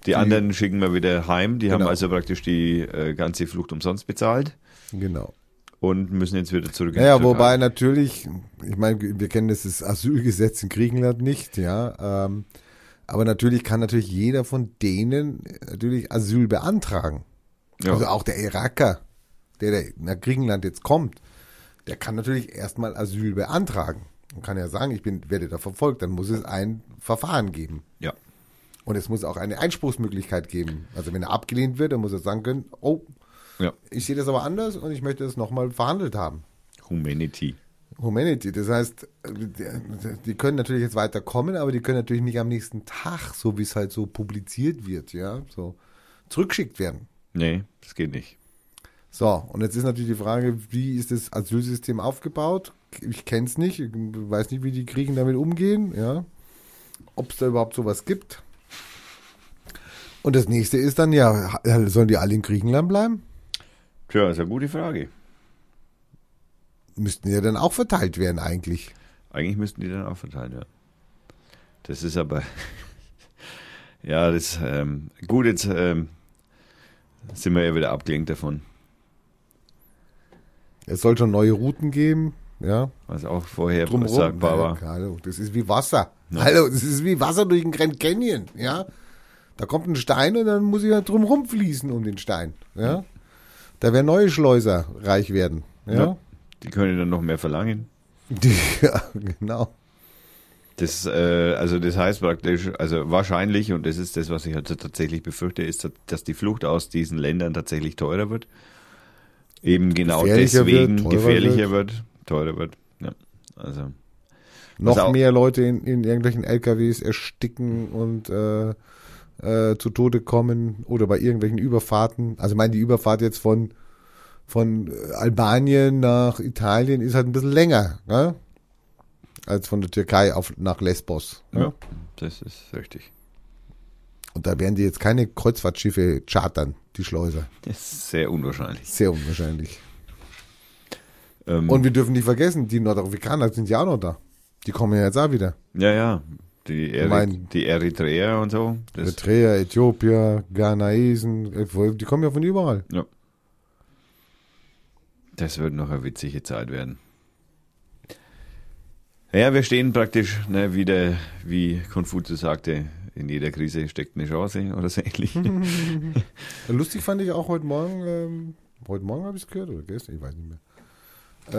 Die, die, anderen schicken wir wieder heim. Die genau. haben also praktisch die äh, ganze Flucht umsonst bezahlt. Genau. Und müssen jetzt wieder zurück in naja, wobei natürlich, ich meine, wir kennen das, das Asylgesetz in Griechenland nicht, ja. Ähm, aber natürlich kann natürlich jeder von denen natürlich Asyl beantragen. Ja. Also auch der Iraker, der, der nach Griechenland jetzt kommt, der kann natürlich erstmal Asyl beantragen. Man kann ja sagen, ich bin, werde da verfolgt, dann muss es ein Verfahren geben. Ja. Und es muss auch eine Einspruchsmöglichkeit geben. Also wenn er abgelehnt wird, dann muss er sagen können, oh, ja. ich sehe das aber anders und ich möchte das nochmal verhandelt haben. Humanity. Humanity. Das heißt, die können natürlich jetzt weiterkommen, aber die können natürlich nicht am nächsten Tag, so wie es halt so publiziert wird, ja, so zurückgeschickt werden. Nee, das geht nicht. So, und jetzt ist natürlich die Frage, wie ist das Asylsystem aufgebaut? Ich kenne es nicht, ich weiß nicht, wie die Kriegen damit umgehen, ja. Ob es da überhaupt sowas gibt. Und das nächste ist dann, ja, sollen die alle in Griechenland bleiben? Tja, ist eine gute Frage. Müssten ja dann auch verteilt werden, eigentlich. Eigentlich müssten die dann auch verteilt werden. Das ist aber, ja, das, ähm, gut, jetzt ähm, sind wir ja wieder abgelenkt davon. Es soll schon neue Routen geben, ja. Was auch vorher Drumherum. sagbar war. hallo, das ist wie Wasser. Ja. Hallo, das ist wie Wasser durch den Grand Canyon, ja. Da kommt ein Stein und dann muss ich halt drum fließen um den Stein. Ja? Da werden neue Schleuser reich werden. Ja? ja die können dann noch mehr verlangen. Die, ja, genau. Das, äh, also das heißt praktisch, also wahrscheinlich, und das ist das, was ich halt tatsächlich befürchte, ist, dass die Flucht aus diesen Ländern tatsächlich teurer wird. Eben genau deswegen wird, gefährlicher wird. wird, teurer wird. Ja, also. Noch mehr Leute in, in irgendwelchen LKWs ersticken und äh, äh, zu Tode kommen oder bei irgendwelchen Überfahrten. Also ich meine, die Überfahrt jetzt von, von äh, Albanien nach Italien ist halt ein bisschen länger, ne? als von der Türkei auf, nach Lesbos. Ne? Ja, das ist richtig. Und da werden die jetzt keine Kreuzfahrtschiffe chartern, die Schleuser. Das ist sehr unwahrscheinlich. Sehr unwahrscheinlich. Ähm, Und wir dürfen nicht vergessen, die Nordafrikaner sind ja auch noch da. Die kommen ja jetzt auch wieder. Ja, ja. Die, Eri die Eritreer und so. Eritreer, Äthiopier, Ghanaesen, äh, die kommen ja von überall. Ja. Das wird noch eine witzige Zeit werden. Ja, wir stehen praktisch ne, wieder, wie Konfuzius sagte, in jeder Krise steckt eine Chance oder so ähnlich. Lustig fand ich auch heute Morgen, ähm, heute Morgen habe ich es gehört oder gestern, ich weiß nicht mehr.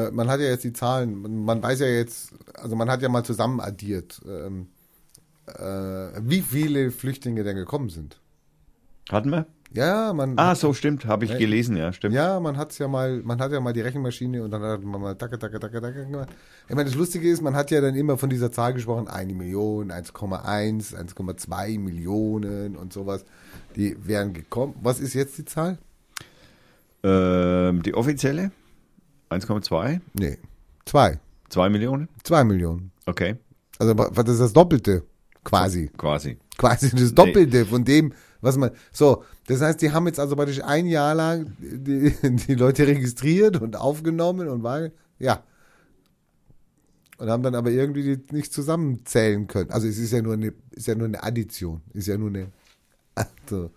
Äh, man hat ja jetzt die Zahlen, man, man, weiß ja jetzt, also man hat ja mal zusammen addiert. Ähm, äh, wie viele Flüchtlinge denn gekommen sind. Hatten wir? Ja, man. Ah, so stimmt, habe ich gelesen, ja, stimmt. Ja, man hat's ja mal, man hat ja mal die Rechenmaschine und dann hat man mal tacke, tacke, tacke, tacke gemacht. Ich meine, das Lustige ist, man hat ja dann immer von dieser Zahl gesprochen, eine Million, 1,1, 1,2 Millionen und sowas. Die wären gekommen. Was ist jetzt die Zahl? Ähm, die offizielle 1,2, Nee, zwei. 2 Millionen, Zwei Millionen. okay, Also, das ist das Doppelte. Quasi. quasi. Quasi das Doppelte von dem, was man. So, das heißt, die haben jetzt also praktisch ein Jahr lang die, die Leute registriert und aufgenommen und war, ja. Und haben dann aber irgendwie die nicht zusammenzählen können. Also es ist ja nur eine, ist ja nur eine Addition. Ist ja nur eine. Also,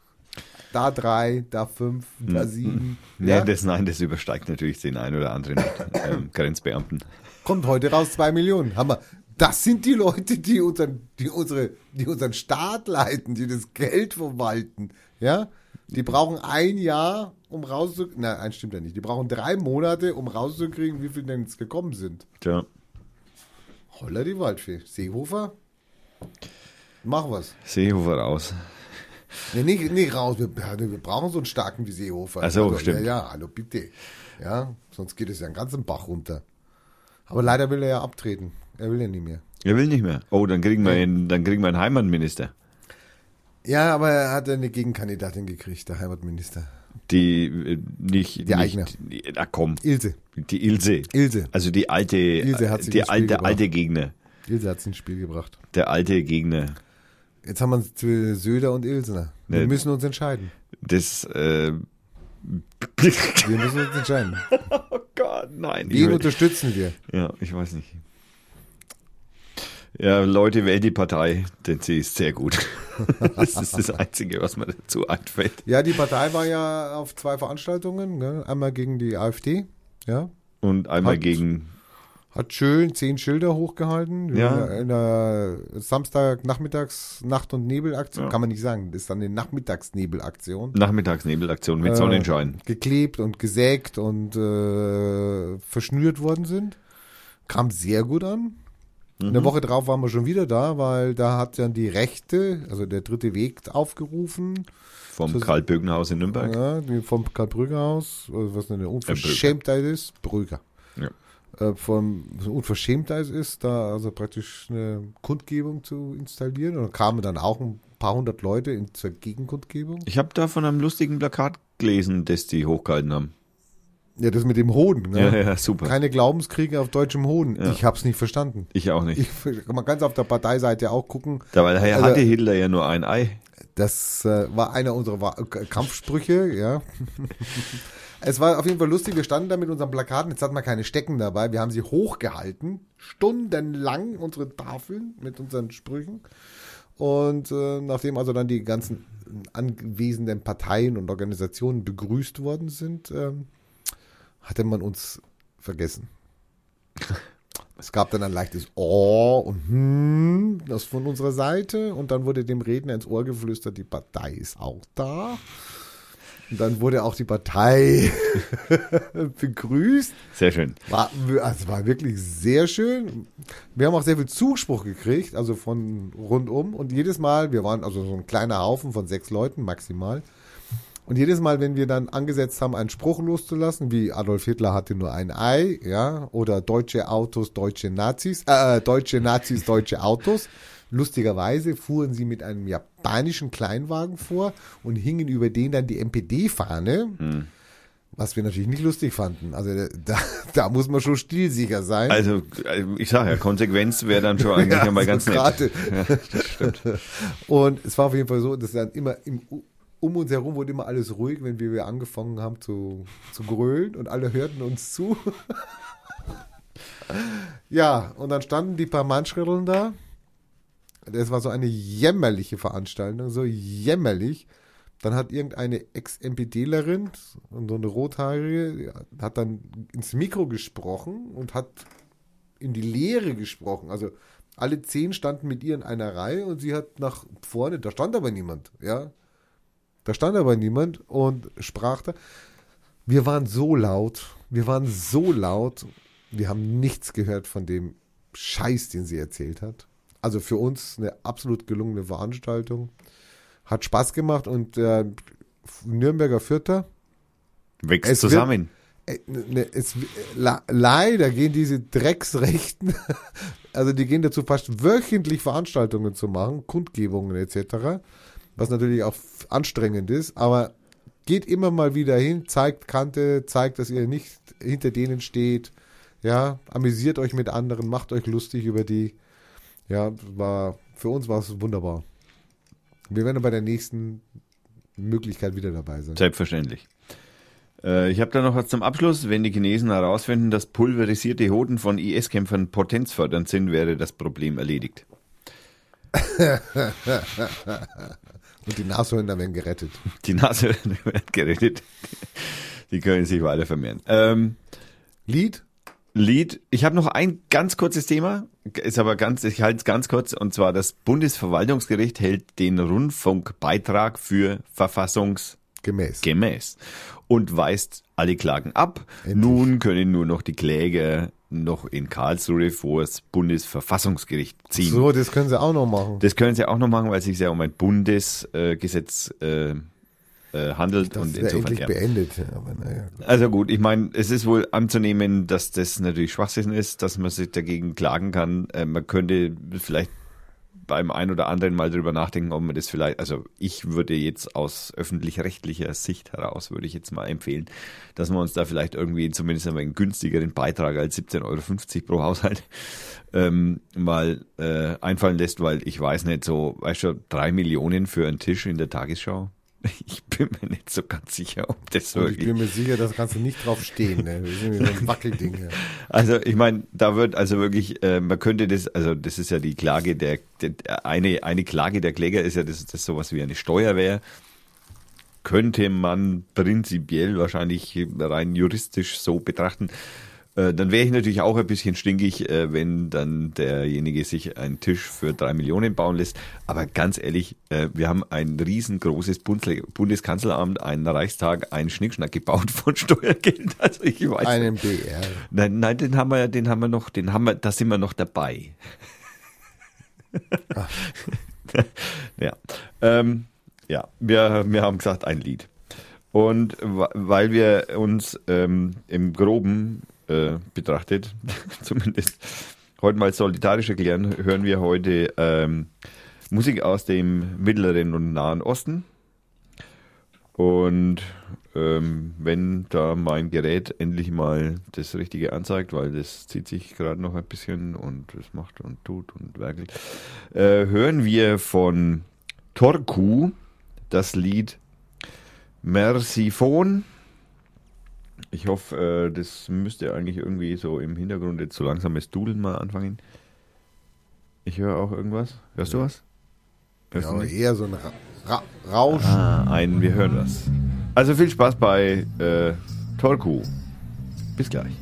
da drei, da fünf, da sieben. Nee, Ja, das, nein, das übersteigt natürlich den ein oder anderen ähm, Grenzbeamten. kommt heute raus zwei Millionen. Haben wir. Das sind die Leute, die unseren, die unsere, die unseren Staat leiten, die das Geld verwalten. Ja, die brauchen ein Jahr, um rauszukriegen. Nein, eins stimmt ja nicht. Die brauchen drei Monate, um rauszukriegen, wie viele denn jetzt gekommen sind. Tja, Holla die Waldfee. Seehofer? Mach was. Seehofer raus. Nee, nicht, nicht raus. Wir, wir brauchen so einen starken wie Seehofer. Ach so, also, stimmt. Ja, ja, hallo, bitte. Ja, sonst geht es ja einen ganzen Bach runter. Aber leider will er ja abtreten. Er will ja nicht mehr. Er will nicht mehr. Oh, dann kriegen wir einen, dann kriegen wir einen Heimatminister. Ja, aber er hat eine Gegenkandidatin gekriegt, der Heimatminister. Die äh, nicht. nicht, eigene. Die, komm. Ilse. Die Ilse. Ilse. Also die alte, Ilse hat sich die alte, gebracht. alte Gegner. Ilse hat es ins Spiel gebracht. Der alte Gegner. Jetzt haben wir Söder und Ilsener. Wir Nee. müssen uns entscheiden. Das, äh, Wir müssen uns entscheiden. oh Gott, nein. Wen unterstützen wir? ja, ich weiß nicht. Ja, Leute, wählt die Partei, denn sie ist sehr gut. das ist das Einzige, was mir dazu einfällt. Ja, die Partei war ja auf zwei Veranstaltungen. Ne? Einmal gegen die AfD. Ja. Und einmal Hat- gegen, Hat schön zehn Schilder hochgehalten. Ja. In der Samstag Nachmittags Nacht- und Nebelaktion. Ja. Kann man nicht sagen. Das ist dann eine Nachmittagsnebelaktion. Nachmittagsnebelaktion mit Äh, Sonnenschein. geklebt und gesägt und äh, verschnürt worden sind. Kam sehr gut an. Mhm. Eine Woche drauf waren wir schon wieder da, weil da hat dann die Rechte, also der dritte Weg aufgerufen, Vom so- Karl-Bögenhaus in Nürnberg. ja, vom Karl-Brügger-Haus, also was eine Unverschämtheit ist, Brügger. Ja. Äh, vom so Unverschämtheit ist, da also praktisch eine Kundgebung zu installieren. Und da kamen dann auch ein paar hundert Leute in, zur Gegenkundgebung. Ich habe da von einem lustigen Plakat gelesen, das die hochgehalten haben. Ja, das mit dem Hoden. Ne? Ja, ja, super. Keine Glaubenskriege auf deutschem Hoden. Ja. Ich hab's nicht verstanden. Ich auch nicht. Ich, man kann es auf der Parteiseite auch gucken. Da weil Also- hatte Hitler ja nur ein Ei. Das äh, war einer unserer Wa- Kampfsprüche, ja. es war auf jeden Fall lustig. Wir standen da mit unseren Plakaten. Jetzt hatten wir keine Stecken dabei. Wir haben sie hochgehalten. Stundenlang unsere Tafeln mit unseren Sprüchen. Und äh, nachdem also dann die ganzen anwesenden Parteien und Organisationen begrüßt worden sind, ähm, hatte man uns vergessen. Es gab dann ein leichtes Oh und hm, das von unserer Seite. Und dann wurde dem Redner ins Ohr geflüstert, die Partei ist auch da. Und dann wurde auch die Partei begrüßt. Sehr schön. War, also war wirklich sehr schön. Wir haben auch sehr viel Zuspruch gekriegt, also von rundum. Und jedes Mal, wir waren also so ein kleiner Haufen von sechs Leuten maximal. Und jedes Mal, wenn wir dann angesetzt haben, einen Spruch loszulassen, wie Adolf Hitler hatte nur ein Ei, ja, oder deutsche Autos, deutsche Nazis, äh, deutsche Nazis, deutsche Autos. Lustigerweise fuhren sie mit einem japanischen Kleinwagen vor und hingen über den dann die NPD-Fahne, was wir natürlich nicht lustig fanden. Also da, da muss man schon stilsicher sein. Also, äh, ich sage ja, Konsequenz wäre dann schon eigentlich Ja, einmal ganz nett. Ja, stimmt. Und es war auf jeden Fall so, dass dann immer im, um uns herum wurde immer alles ruhig, wenn wir angefangen haben zu, zu grölen und alle hörten uns zu. ja, und dann standen die paar Mannschritteln da. Das war so eine jämmerliche Veranstaltung, so jämmerlich. Dann hat irgendeine Ex-MPDlerin, so eine rothaarige, hat dann ins Mikro gesprochen und hat in die Leere gesprochen. Also alle zehn standen mit ihr in einer Reihe und sie hat nach vorne, da stand aber niemand, ja. Da stand aber niemand und sprach da. Wir waren so laut, wir waren so laut, wir haben nichts gehört von dem Scheiß, den sie erzählt hat. Also für uns eine absolut gelungene Veranstaltung. Hat Spaß gemacht und äh, Nürnberger Vierter. Wächst Es zusammen. Äh, ne, es, la, leider gehen diese Drecksrechten, also die gehen dazu fast wöchentlich Veranstaltungen zu machen, Kundgebungen etc., was natürlich auch anstrengend ist, aber geht immer mal wieder hin, zeigt Kante, zeigt, dass ihr nicht hinter denen steht, ja, amüsiert euch mit anderen, macht euch lustig über die, ja, war, für uns war es wunderbar. Wir werden bei der nächsten Möglichkeit wieder dabei sein. Selbstverständlich. Äh, ich habe da noch was zum Abschluss. Wenn die Chinesen herausfinden, dass pulverisierte Hoden von IS-Kämpfern potenzfördernd sind, wäre das Problem erledigt. Und die Nashörner werden gerettet. Die Nase wird gerettet. Die können sich weiter vermehren. Ähm, Lied? Lied. Ich habe noch ein ganz kurzes Thema, ist aber ganz, ich halte es ganz kurz, und zwar das Bundesverwaltungsgericht hält den Rundfunkbeitrag für verfassungsgemäß Gemäß. und weist alle Klagen ab. Endlich. Nun können nur noch die Kläger noch in Karlsruhe vor das Bundesverfassungsgericht ziehen. So, das können sie auch noch machen. Das können sie auch noch machen, weil es sich ja um ein Bundesgesetz äh, äh, handelt Das und wäre insofern endlich ja. beendet. Naja. Also gut, ich meine, es ist wohl anzunehmen, dass das natürlich Schwachsinn ist, dass man sich dagegen klagen kann. Äh, man könnte vielleicht beim einen oder anderen mal drüber nachdenken, ob man das vielleicht, also ich würde jetzt aus öffentlich-rechtlicher Sicht heraus, würde ich jetzt mal empfehlen, dass man uns da vielleicht irgendwie zumindest einen günstigeren Beitrag als 17,50 Euro pro Haushalt ähm, mal äh, einfallen lässt, weil ich weiß nicht, so, weißt du, drei Millionen für einen Tisch in der Tagesschau. Ich bin mir nicht so ganz sicher, ob das ich wirklich bin mir sicher, da kannst du nicht drauf stehen. Ne? Das irgendwie so ein Wackelding. Ja. Also ich meine, da wird also wirklich, äh, man könnte das, also das ist ja die Klage der, der eine eine Klage der Kläger ist ja das, das sowas wie eine Steuerwehr. Könnte man prinzipiell wahrscheinlich rein juristisch so betrachten. Äh, dann wäre ich natürlich auch ein bisschen stinkig, äh, wenn dann derjenige sich einen Tisch für drei Millionen bauen lässt. Aber ganz ehrlich, äh, wir haben ein riesengroßes Bundes Bundeskanzleramt, einen Reichstag, einen Schnickschnack gebaut von Steuergeld. Also ich weiß Einen BR. Nein, nein, den haben wir, den haben wir noch, den haben wir, da sind wir noch dabei. ja, ähm, ja, wir, wir haben gesagt ein Lied. Und weil wir uns ähm, im Groben äh, betrachtet, zumindest heute mal solidarisch erklären, hören wir heute ähm, Musik aus dem Mittleren und Nahen Osten. Und ähm, wenn da mein Gerät endlich mal das Richtige anzeigt, weil das zieht sich gerade noch ein bisschen und es macht und tut und werkelt, äh, hören wir von Torku das Lied Mersiphon. Ich hoffe, äh, das müsste eigentlich irgendwie so im Hintergrund jetzt so langsames Dudeln mal anfangen. Ich höre auch irgendwas. Hörst du was? Hörst Ja, du eher so ein Ra Ra Rausch. Ah, ein, wir hören was. Also viel Spaß bei äh, Torku. Bis gleich.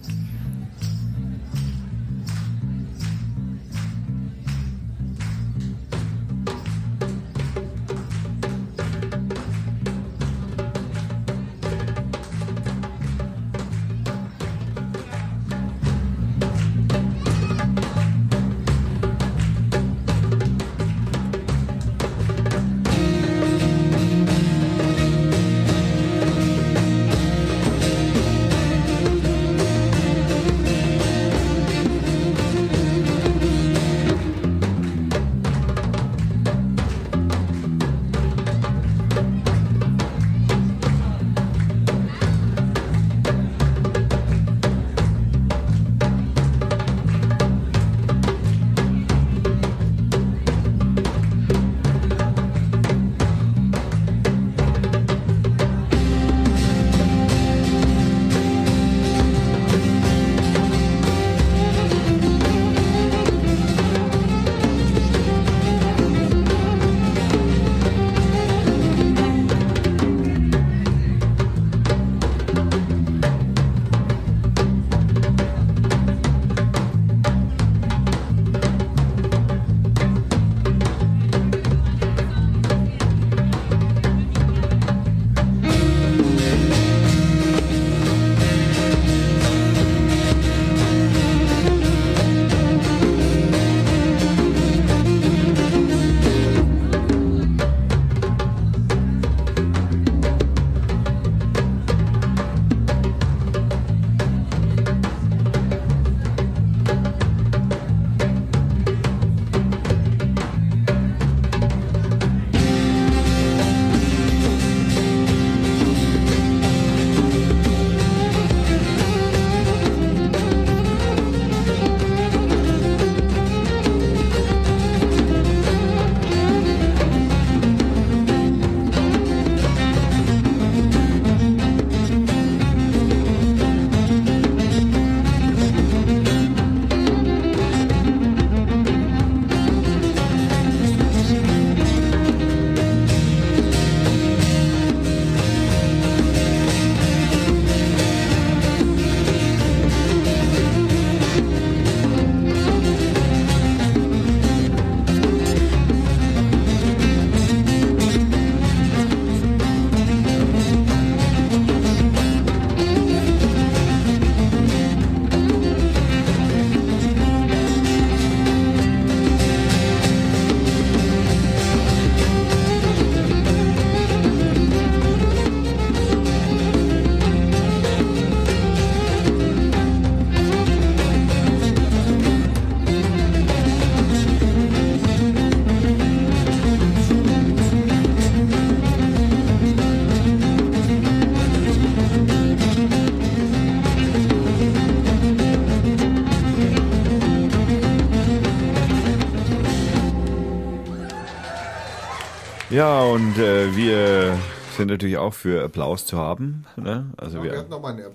Ja, und äh, wir sind natürlich auch für Applaus zu haben. Ne? Also wir, wir, hatten noch mal eine,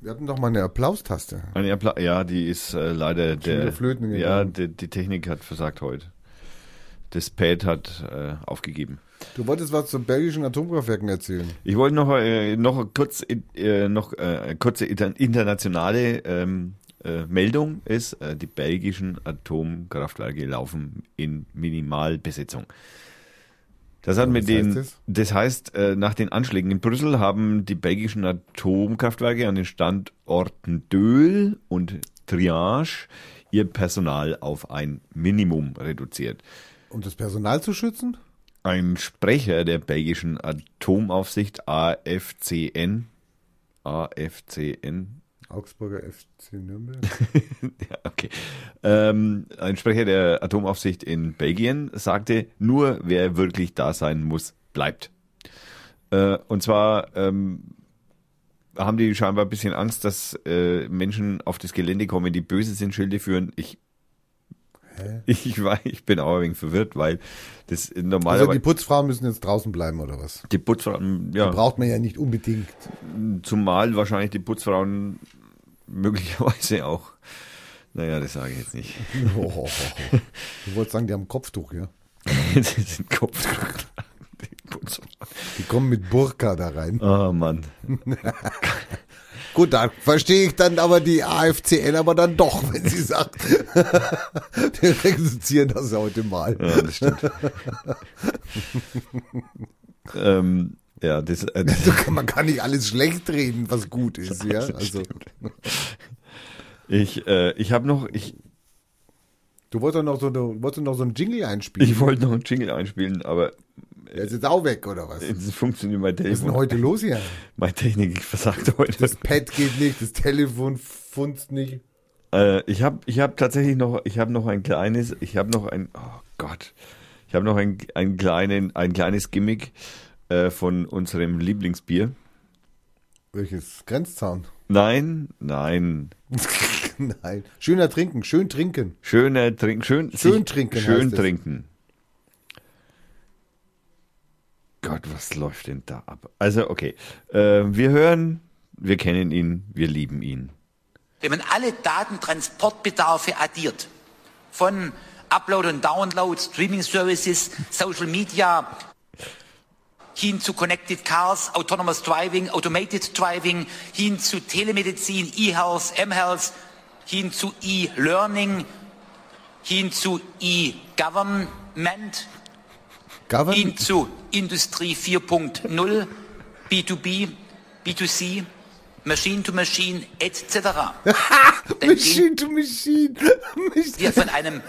wir hatten noch mal eine Applaustaste. Eine Appla ja, die ist äh, leider der. flöten gegangen. ja, die, die Technik hat versagt heute. Das Pad hat äh, aufgegeben. Du wolltest was zu belgischen Atomkraftwerken erzählen. Ich wollte noch, äh, noch kurz äh, noch äh, kurze inter- internationale ähm, äh, Meldung ist, äh, die belgischen Atomkraftwerke laufen in Minimalbesetzung. Das hat mit den, heißt das? das heißt, äh, nach den Anschlägen in Brüssel haben die belgischen Atomkraftwerke an den Standorten Döhl und Triage ihr Personal auf ein Minimum reduziert. Um das Personal zu schützen? Ein Sprecher der belgischen Atomaufsicht AFCN, AFCN, Augsburger FC Nürnberg. ja, okay, ähm, ein Sprecher der Atomaufsicht in Belgien sagte, nur wer wirklich da sein muss, bleibt. Äh, und zwar ähm, haben die scheinbar ein bisschen Angst, dass äh, Menschen auf das Gelände kommen, die böse sind, Schilde führen. Ich, Hä? ich, war, ich bin auch ein wenig verwirrt, weil das Also normalerweise die Putzfrauen müssen jetzt draußen bleiben oder was? die Putzfrauen, ja. Braucht man ja nicht unbedingt. Zumal wahrscheinlich die Putzfrauen möglicherweise auch. Naja, das sage ich jetzt nicht. Oh, Du wolltest sagen, die haben Kopftuch, ja? das sind Kopf. Die Putzfrauen. Die kommen mit Burka da rein. Oh Mann. Gut, da verstehe ich dann aber die AFCN aber dann doch, wenn sie sagt, wir reduzieren das heute mal. Ja, das stimmt. ähm, ja, das, äh, das So kann, man kann nicht alles schlecht reden, was gut ist, ja? Also, ich, äh, ich habe noch, ich, du wolltest doch noch so, du wolltest noch so einen Jingle einspielen. ich wollte noch einen Jingle einspielen, aber Der ist jetzt auch weg, oder was? Was es funktioniert mein ist denn Telefon. heute los hier? Meine Technik versagt heute. Das Pad geht nicht, das Telefon funzt nicht. Äh, ich habe ich hab tatsächlich noch, ich habe noch ein kleines, ich habe noch ein, oh Gott, ich habe noch ein, ein, kleinen, ein kleines Gimmick äh, von unserem Lieblingsbier. Welches? Grenzzaun? Nein, nein, Nein. Schöner trinken, schön trinken. schöner trinken, schön, Schön trinken schön heißt es. trinken. Gott, was läuft denn da ab? Also okay, äh, wir hören, wir kennen ihn, wir lieben ihn. Wenn man alle Datentransportbedarfe addiert, von Upload und Download, Streaming Services, Social Media, hin zu Connected Cars, Autonomous Driving, Automated Driving, hin zu Telemedizin, E-Health, M-Health, hin zu E-Learning, hin zu E-Government, Govern hin zu Industrie 4.0, B2B, B2C, Machine to Machine, etc. Machine to Machine. wir von einem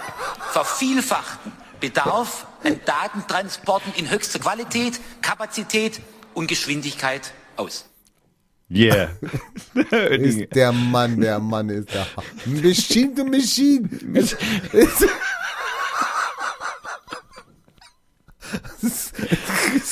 vervielfachten Bedarf an Datentransporten in höchster Qualität, Kapazität und Geschwindigkeit aus. Yeah. ist der Mann, der Mann ist da. Machine to Machine.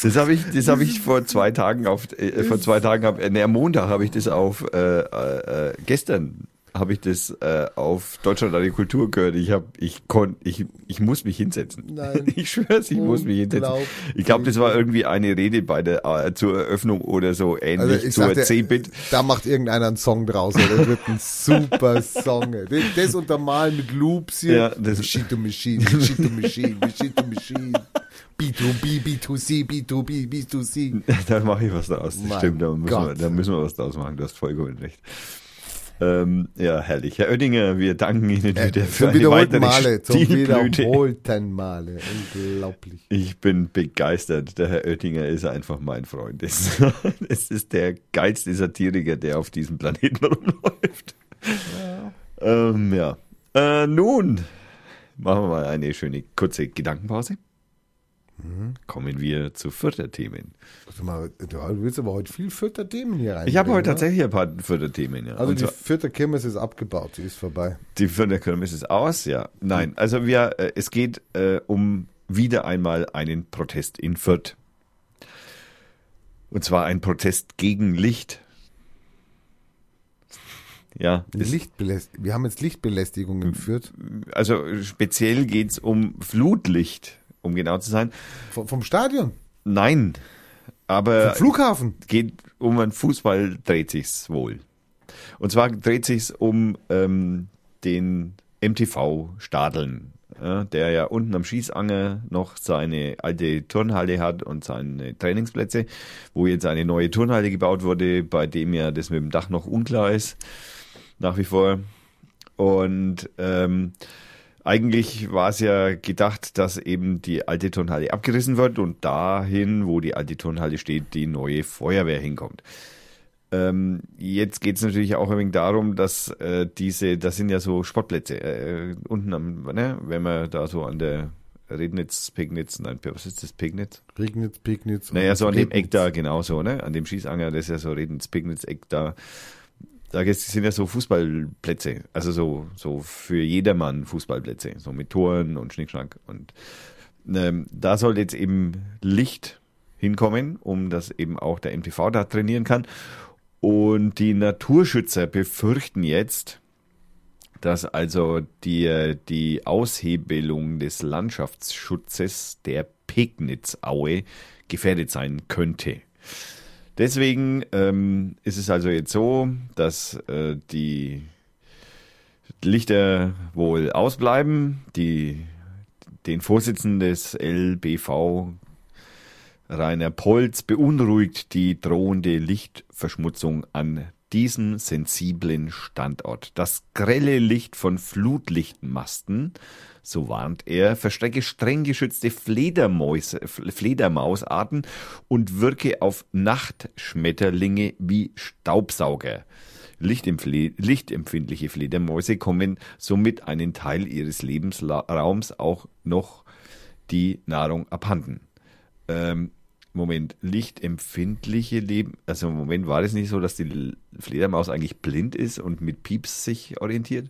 Das habe ich, das habe ich vor zwei Tagen auf, äh, vor zwei Tagen hab, äh, nee, am Montag habe ich das auf, äh, äh, äh, gestern habe ich das äh, auf Deutschland eine Kultur gehört. Ich habe, ich konnte, ich, ich muss mich hinsetzen. Nein. Ich schwör's, ich muss mich hinsetzen. Ich glaube, das war irgendwie eine Rede bei der äh, zur Eröffnung oder so ähnlich Also zur C-Bit. da macht irgendeiner einen Song draus. oder? Das wird ein super Song. Das, das untermalen mit Loops hier. Ja, das- Machine to Machine, Machine to Machine, Machine to Machine. B2B, B2C, B2B, B2C. Da mache ich was draus. Das stimmt, da müssen, wir, da müssen wir was draus machen. Du hast vollkommen recht. Ähm, ja, herrlich. Herr Oettinger, wir danken Ihnen wieder für Zum eine wiederholten weitere Male, zum wiederholten Male. Unglaublich. Ich bin begeistert. Der Herr Oettinger ist einfach mein Freund. Es es ist der geilste Satiriker, der auf diesem Planeten rumläuft. Ja. Ähm, ja. Äh, nun machen wir mal eine schöne kurze Gedankenpause. Mhm. Kommen wir zu mal, du willst aber heute viel Vierter Themen hier rein. Ich habe heute tatsächlich ein paar Förderthemen. Ja. Also Und die zwar- vierte Kirmes ist abgebaut, sie ist vorbei. Die Förderkirmes ist aus, ja. Nein, also wir, äh, es geht äh, um wieder einmal einen Protest in Fürth. Und zwar ein Protest gegen Licht. Ja, es- wir haben jetzt Lichtbelästigung in Fürth. also speziell geht's um Flutlicht um genau zu sein. vom, vom Stadion, Nein, aber vom Flughafen. geht um einen Fußball dreht sich's wohl. Und zwar dreht sich's um ähm, den MTV Stadeln, ja, der ja unten am Schießanger noch seine alte Turnhalle hat und seine Trainingsplätze, wo jetzt eine neue Turnhalle gebaut wurde, bei dem ja das mit dem Dach noch unklar ist, nach wie vor. Und ähm, eigentlich war es ja gedacht, dass eben die alte Turnhalle abgerissen wird und dahin, wo die alte Turnhalle steht, die neue Feuerwehr hinkommt. Ähm, jetzt geht es natürlich auch ein wenig darum, dass äh, diese, das sind ja so Sportplätze, äh, unten am, ne, wenn man da so an der Rednitz, Pegnitz, nein, was ist das, Pegnitz? Regnitz, Pegnitz. Naja, so an dem Rednitz. Eck da, genau so, ne? An dem Schießanger, das ist ja so Redens Pignitz Eck da. Da sind ja so Fußballplätze, also so, so für jedermann Fußballplätze, so mit Toren und Schnickschnack. Und ähm, da soll jetzt eben Licht hinkommen, um dass eben auch der MTV da trainieren kann. Und die Naturschützer befürchten jetzt, dass also die, die Aushebelung des Landschaftsschutzes der Pegnitzaue gefährdet sein könnte. Deswegen ähm, ist es also jetzt so, dass äh, die Lichter wohl ausbleiben. Die, den Vorsitzenden des LBV Rainer Polz beunruhigt die drohende Lichtverschmutzung an diesem sensiblen Standort. Das grelle Licht von Flutlichtmasten, so warnt er, verstecke streng geschützte Fledermäuse, Fledermausarten und wirke auf Nachtschmetterlinge wie Staubsauger. Lichtempfle lichtempfindliche Fledermäuse kommen somit einen Teil ihres Lebensraums auch noch die Nahrung abhanden. Ähm, Moment, lichtempfindliche Leben, also im Moment war es nicht so, dass die Fledermaus eigentlich blind ist und mit Pieps sich orientiert?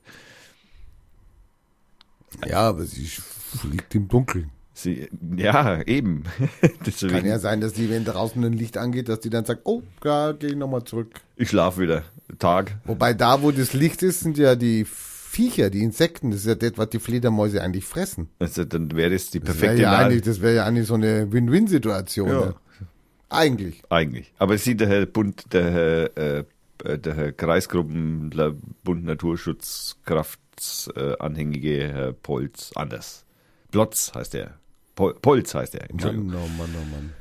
Ja, aber sie fliegt im Dunkeln. Sie, ja, eben. Kann ja sein, dass die, wenn draußen ein Licht angeht, dass die dann sagt, oh, da gehe ich nochmal zurück. ich schlafe wieder. Tag. Wobei da, wo das Licht ist, sind ja die Viecher, die Insekten. Das ist ja das, was die Fledermäuse eigentlich fressen. Also dann wäre die Das wäre perfekte ja, Nahe- eigentlich, das wäre ja eigentlich so eine Win-Win-Situation. Ja. Ja. Eigentlich. Eigentlich. Aber sieht der Herr Bund, der Herr, äh, äh, der Herr Kreisgruppen, der Bund Naturschutzkraft äh, anhängige Herr Polz anders. Plotz heißt er. Pol, Polz heißt er. Mann, oh Mann, oh Mann.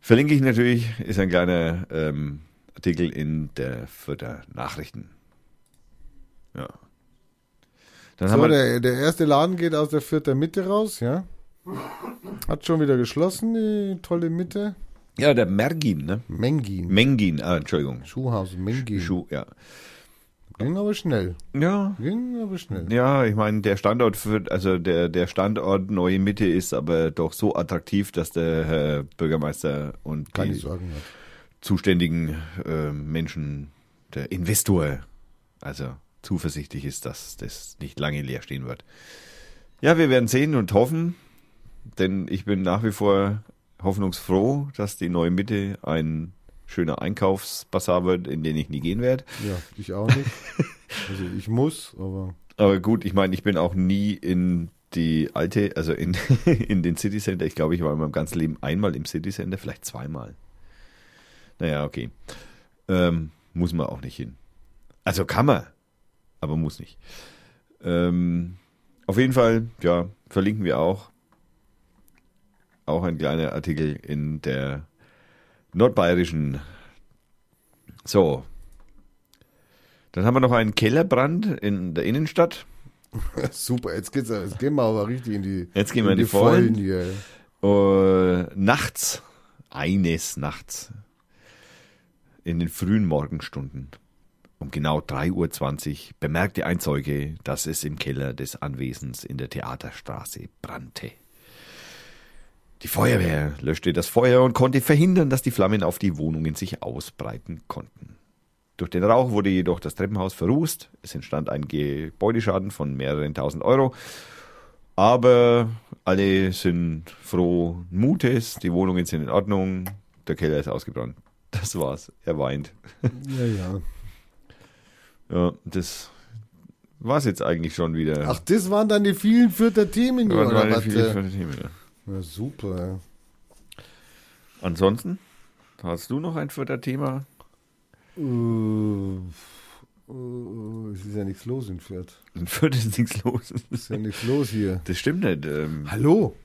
Verlinke ich natürlich, ist ein kleiner ähm, Artikel in der Fürther Nachrichten. Ja. Dann So, haben wir, der, der erste Laden geht aus der vierten Mitte raus, ja. Hat schon wieder geschlossen, die tolle Mitte. ja, der Mergin, ne? Mengin. Mengin, ah, Entschuldigung. Schuhhaus, Mengin. Schuh, ja. Ging aber schnell. Ja, Ging aber schnell. Ja, ich meine, der Standort für, also der, der Standort Neue Mitte ist aber doch so attraktiv, dass der Herr Bürgermeister und Keine die Sorgen. hat. zuständigen äh, Menschen, der Investor, also zuversichtlich ist, dass das nicht lange leer stehen wird. Ja, wir werden sehen und hoffen, denn ich bin nach wie vor hoffnungsfroh, dass die Neue Mitte ein schöner Einkaufsbasar wird, in den ich nie gehen werde. Ja, ich auch nicht. Also ich muss, aber Aber gut, ich meine, ich bin auch nie in die alte, also in, in den City Center. Ich glaube, ich war in meinem ganzen Leben einmal im City Center, vielleicht zweimal. Naja, okay. Ähm, muss man auch nicht hin. Also kann man, aber muss nicht. Ähm, auf jeden Fall, ja, verlinken wir auch. Auch ein kleiner Artikel in der nordbayerischen. So. Dann haben wir noch einen Kellerbrand in der Innenstadt. super. Jetzt geht's, jetzt gehen wir aber richtig in die, Jetzt gehen wir in die Vollen. hier. Äh, nachts, eines Nachts, in den frühen Morgenstunden, um genau 3.20 Uhr, bemerkte ein Zeuge, dass es im Keller des Anwesens in der Theaterstraße brannte. Die Feuerwehr löschte das Feuer und konnte verhindern, dass die Flammen auf die Wohnungen sich ausbreiten konnten. Durch den Rauch wurde jedoch das Treppenhaus verrußt. Es entstand ein Gebäudeschaden von mehreren tausend Euro. Aber alle sind froh Mutes, die Wohnungen sind in Ordnung, der Keller ist ausgebrannt. Das war's. Er weint. Ja, ja. Ja, das war's jetzt eigentlich schon wieder. Ach, das waren dann die vielen vierter Themen, Was oder waren was? viele äh? für Themen, ja. Ja, super. Ansonsten, hast du noch ein vierter Thema? Äh, äh, es ist ja nichts los in Fürth. In Fürth ist nichts los. Es ist ja nichts los hier. Das stimmt nicht. Ähm, Hallo?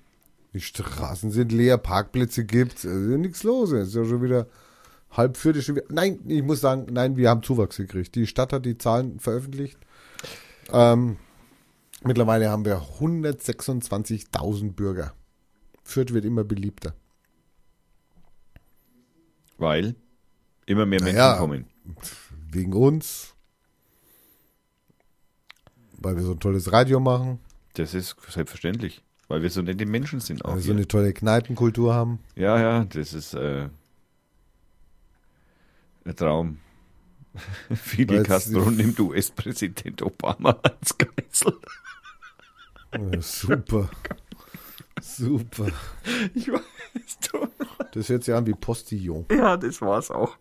Die Straßen sind leer, Parkplätze gibt's, es ist ja nichts los. Es ist ja schon wieder halb Fürth. Schon wieder, nein, ich muss sagen, nein, wir haben Zuwachs gekriegt. Die Stadt hat die Zahlen veröffentlicht. Ähm, mittlerweile haben wir 126.000 Bürger. Fürth wird immer beliebter. weil immer mehr Menschen Naja. kommen. Wegen uns. Weil wir so ein tolles Radio machen. Das ist selbstverständlich. Weil wir so nette Menschen sind auch. Weil wir so eine tolle Kneipenkultur haben. Ja, ja, das ist äh, ein Traum. Fidel Castro nimmt US-Präsident Obama als Geisel. Ja, super. super. Ich weiß du. Das hört sich an wie Postillon. Ja, das war's auch.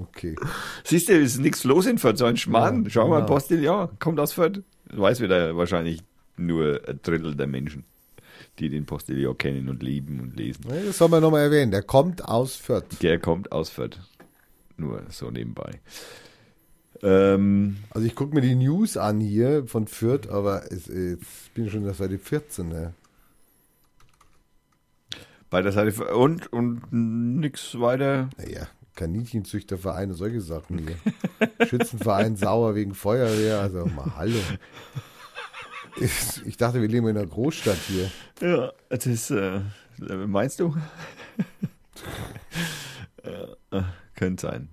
Okay. Siehst du, es ist nichts los in Fürth, so ein Schmarrn. Ja, Schau mal, genau. Postillon, kommt aus Fürth. Weiß wieder wahrscheinlich nur ein Drittel der Menschen, die den Postillon kennen und lieben und lesen. Das soll man nochmal erwähnen. Der kommt aus Fürth. Der kommt aus Fürth. Nur so nebenbei. Ähm, Also ich gucke mir die News an hier von Fürth, aber ich bin schon auf Seite 14. Ne? Bei der Seite und und nix weiter. Naja, Kaninchenzüchtervereine, solche Sachen hier. Schützenverein sauer wegen Feuerwehr. Also mal hallo. Ich, dachte, wir leben in einer Großstadt hier. Ja, das ist, äh, meinst du? äh, könnte sein.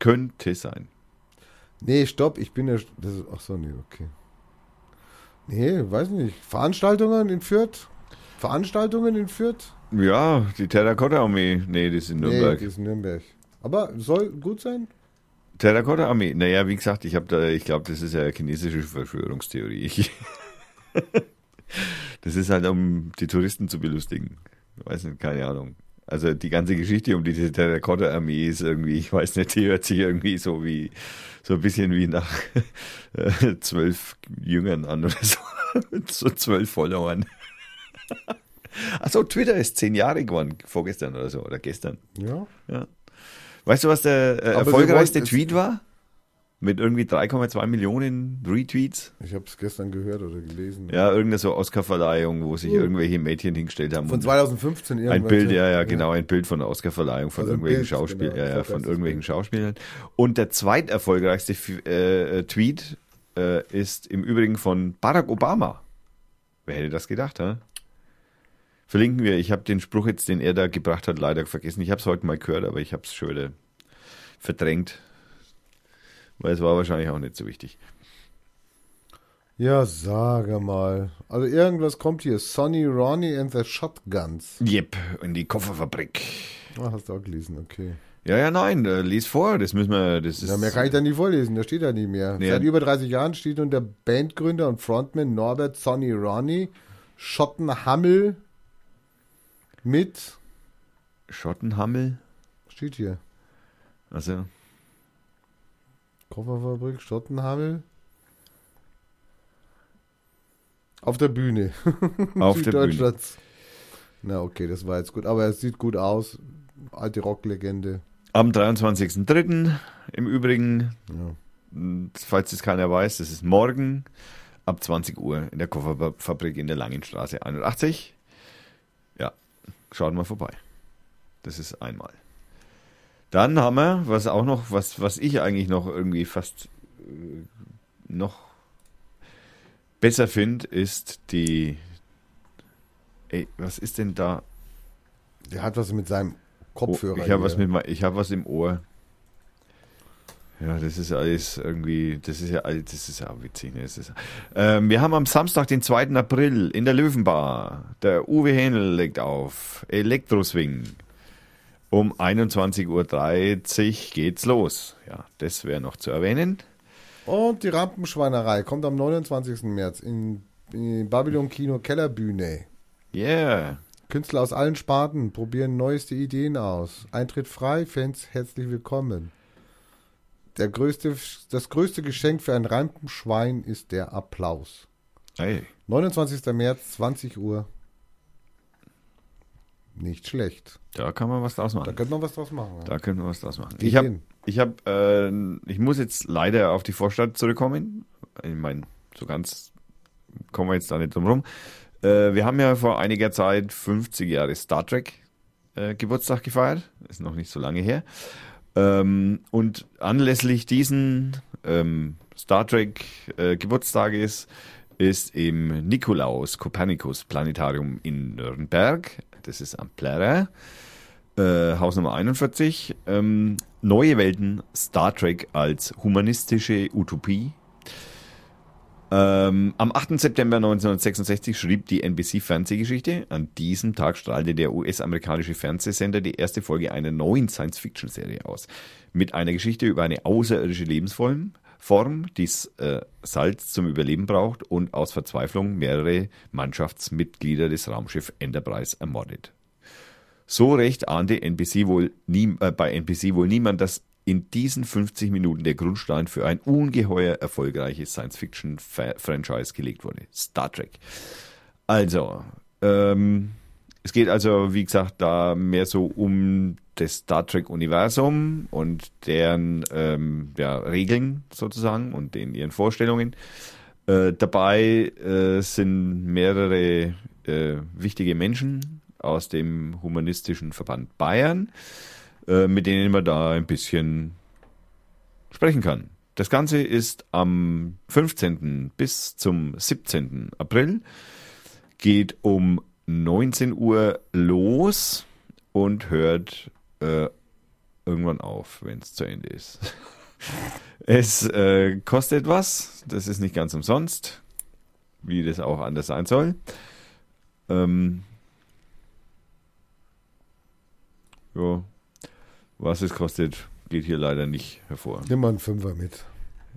Könnte sein. Nee, stopp, ich bin ja. Das ist, ach so, nee, okay. Nee, weiß nicht. Veranstaltungen in Fürth? Veranstaltungen in Fürth? Ja, die Terrakotta-Armee. Nee, das ist in Nee, Nürnberg. das ist Nürnberg. Aber soll gut sein? Terrakotta-Armee. Naja, wie gesagt, ich habe da, ich glaube, das ist ja eine chinesische Verschwörungstheorie. Ich, das ist halt, um die Touristen zu belustigen. Ich weiß nicht, keine Ahnung. Also die ganze Geschichte um diese Terrakotta-Armee ist irgendwie, ich weiß nicht, die hört sich irgendwie so wie, so ein bisschen wie nach äh, zwölf Jüngern an oder so. so zwölf Followern. Achso, Twitter ist zehn Jahre geworden, vorgestern oder so, oder gestern. Ja. Weißt du, was der äh, erfolgreichste Tweet war? Mit irgendwie 3,2 Millionen Retweets. Ich habe es gestern gehört oder gelesen. Ja, irgendeine so Oscarverleihung, wo sich irgendwelche Mädchen hingestellt haben. Von und 2015 ein irgendwas. Bild, ja, ja, genau, ein Bild von der Oscarverleihung von Also ein irgendwelchen Schauspielern, genau, ja, ja, von irgendwelchen. Schauspielern. Und der zweiterfolgreichste äh, äh, Tweet äh, ist im Übrigen von Barack Obama. Wer hätte das gedacht, hä? Verlinken wir. Ich habe den Spruch jetzt, den er da gebracht hat, leider vergessen. Ich habe es heute mal gehört, aber ich habe es schon verdrängt. Weil es war wahrscheinlich auch nicht so wichtig. Ja, sage mal. Also irgendwas kommt hier. Sonny Ronnie and the Shotguns. Jep, in die Kofferfabrik. Ah, hast du auch gelesen, okay. Ja, ja, nein, äh, lies vor, das müssen wir, das ist. Ja, mehr kann ich da nicht vorlesen, da steht ja nicht mehr. Nee. Seit über 30 Jahren steht unter Bandgründer und Frontman Norbert Sonny Ronnie Schottenhammel mit, Schottenhammel. steht hier, Also, Kofferfabrik Schottenhammel. Auf der Bühne. Auf der Bühne. Na okay, das war jetzt gut. Aber es sieht gut aus. Alte Rocklegende. am 23.03. im Übrigen, Ja. falls es keiner weiß, das ist morgen ab 20 Uhr in der Kofferfabrik in der Langenstraße 81. Ja, schaut mal vorbei. Das ist einmal. Dann haben wir, was auch noch, was, was ich eigentlich noch irgendwie fast äh, noch besser finde, ist die. Ey, was ist denn da? Der hat was mit seinem Kopfhörer. Oh, ich habe was mit ich habe was im Ohr. Ja, das ist alles irgendwie, das ist ja alles, das ist ja auch witzig. Ne? Ist, ähm, wir haben am Samstag, den 2. April in der Löwenbar. Der Uwe Hähnel legt auf. Elektroswing. Um 21.30 Uhr geht's los. Ja, das wäre noch zu erwähnen. Und die Rampenschweinerei kommt am 29. März in, in Babylon Kino Kellerbühne. Yeah. Künstler aus allen Sparten probieren neueste Ideen aus. Eintritt frei, Fans herzlich willkommen. Der größte, das größte Geschenk für ein Rampenschwein ist der Applaus. Hey, 29. März, 20 Uhr. Nicht schlecht. da kann man was draus Da machen. könnte man was draus machen. ja. Da können wir was draus machen. Ich habe, ich habe, äh, ich muss jetzt leider auf die Vorstadt zurückkommen. Ich meine, so ganz kommen wir jetzt da nicht drum rum. Äh, wir haben ja vor einiger Zeit 50 Jahre Star Trek äh, Geburtstag gefeiert. Ist noch nicht so lange her. Ähm, und anlässlich diesen ähm, Star Trek äh, Geburtstages ist im Nikolaus Kopernikus Planetarium in Nürnberg, das ist am Plärrer, äh, Haus Nummer 41, ähm, Neue Welten Star Trek als humanistische Utopie. Ähm, am 8. September 1966 schrieb die NBC Fernsehgeschichte. An diesem Tag strahlte der US-amerikanische Fernsehsender die erste Folge einer neuen Science-Fiction-Serie aus. Mit einer Geschichte über eine außerirdische Lebensform, Form, die äh, Salz zum Überleben braucht und aus Verzweiflung mehrere Mannschaftsmitglieder des Raumschiff Enterprise ermordet. So recht ahnte NBC wohl nie, äh, bei NBC wohl niemand, dass in diesen 50 Minuten der Grundstein für ein ungeheuer erfolgreiches Science-Fiction-Franchise gelegt wurde. Star Trek. Also, ähm, es geht also, wie gesagt, da mehr so um das Star Trek-Universum und deren ähm, ja, Regeln sozusagen und den ihren Vorstellungen. Äh, dabei äh, sind mehrere äh, wichtige Menschen aus dem Humanistischen Verband Bayern, mit denen man da ein bisschen sprechen kann. Das Ganze ist am 15. bis zum 17. April, geht um 19 Uhr los und hört äh, irgendwann auf, wenn es zu Ende ist. es äh, kostet was, das ist nicht ganz umsonst, wie das auch anders sein soll. Ähm, ja, was es kostet, geht hier leider nicht hervor. Nimm mal einen Fünfer mit.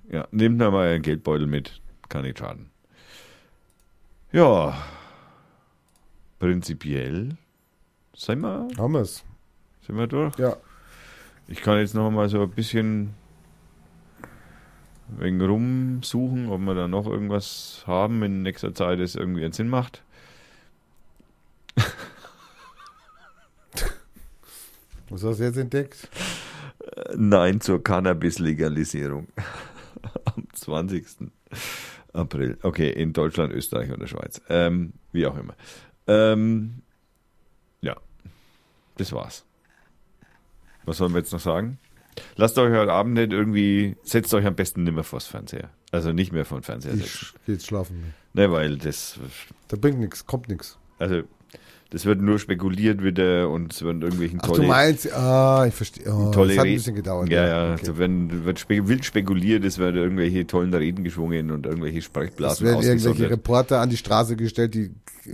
Ja, nehmt da mal einen Geldbeutel mit, kann nicht schaden. Ja, prinzipiell sind wir, Haben wir es. sind wir durch. Ja. Ich kann jetzt noch mal so ein bisschen wegen rumsuchen, ob wir da noch irgendwas haben in nächster Zeit, das irgendwie einen Sinn macht. Was hast du jetzt entdeckt? Nein zur Cannabis-Legalisierung. Am 20. April. Okay, in Deutschland, Österreich und der Schweiz. Ähm, wie auch immer. Ähm, ja, das war's. Was sollen wir jetzt noch sagen? Lasst euch heute Abend nicht irgendwie, setzt euch am besten nimmer vors Fernseher. Also nicht mehr vor den Fernseher setzen. Ich geh jetzt schlafen. Ne, weil das, Da bringt nichts, kommt nichts. also, das wird nur spekuliert wieder und es werden irgendwelchen Ach, du tolle, meinst, ah, ich verstehe. Oh, tolle das hat ein bisschen gedauert. Ja, ja, okay. also wenn, wird spe wild spekuliert, es werden irgendwelche tollen Reden geschwungen und irgendwelche Es Sprechblasen werden irgendwelche. Reporter an die Straße gestellt, die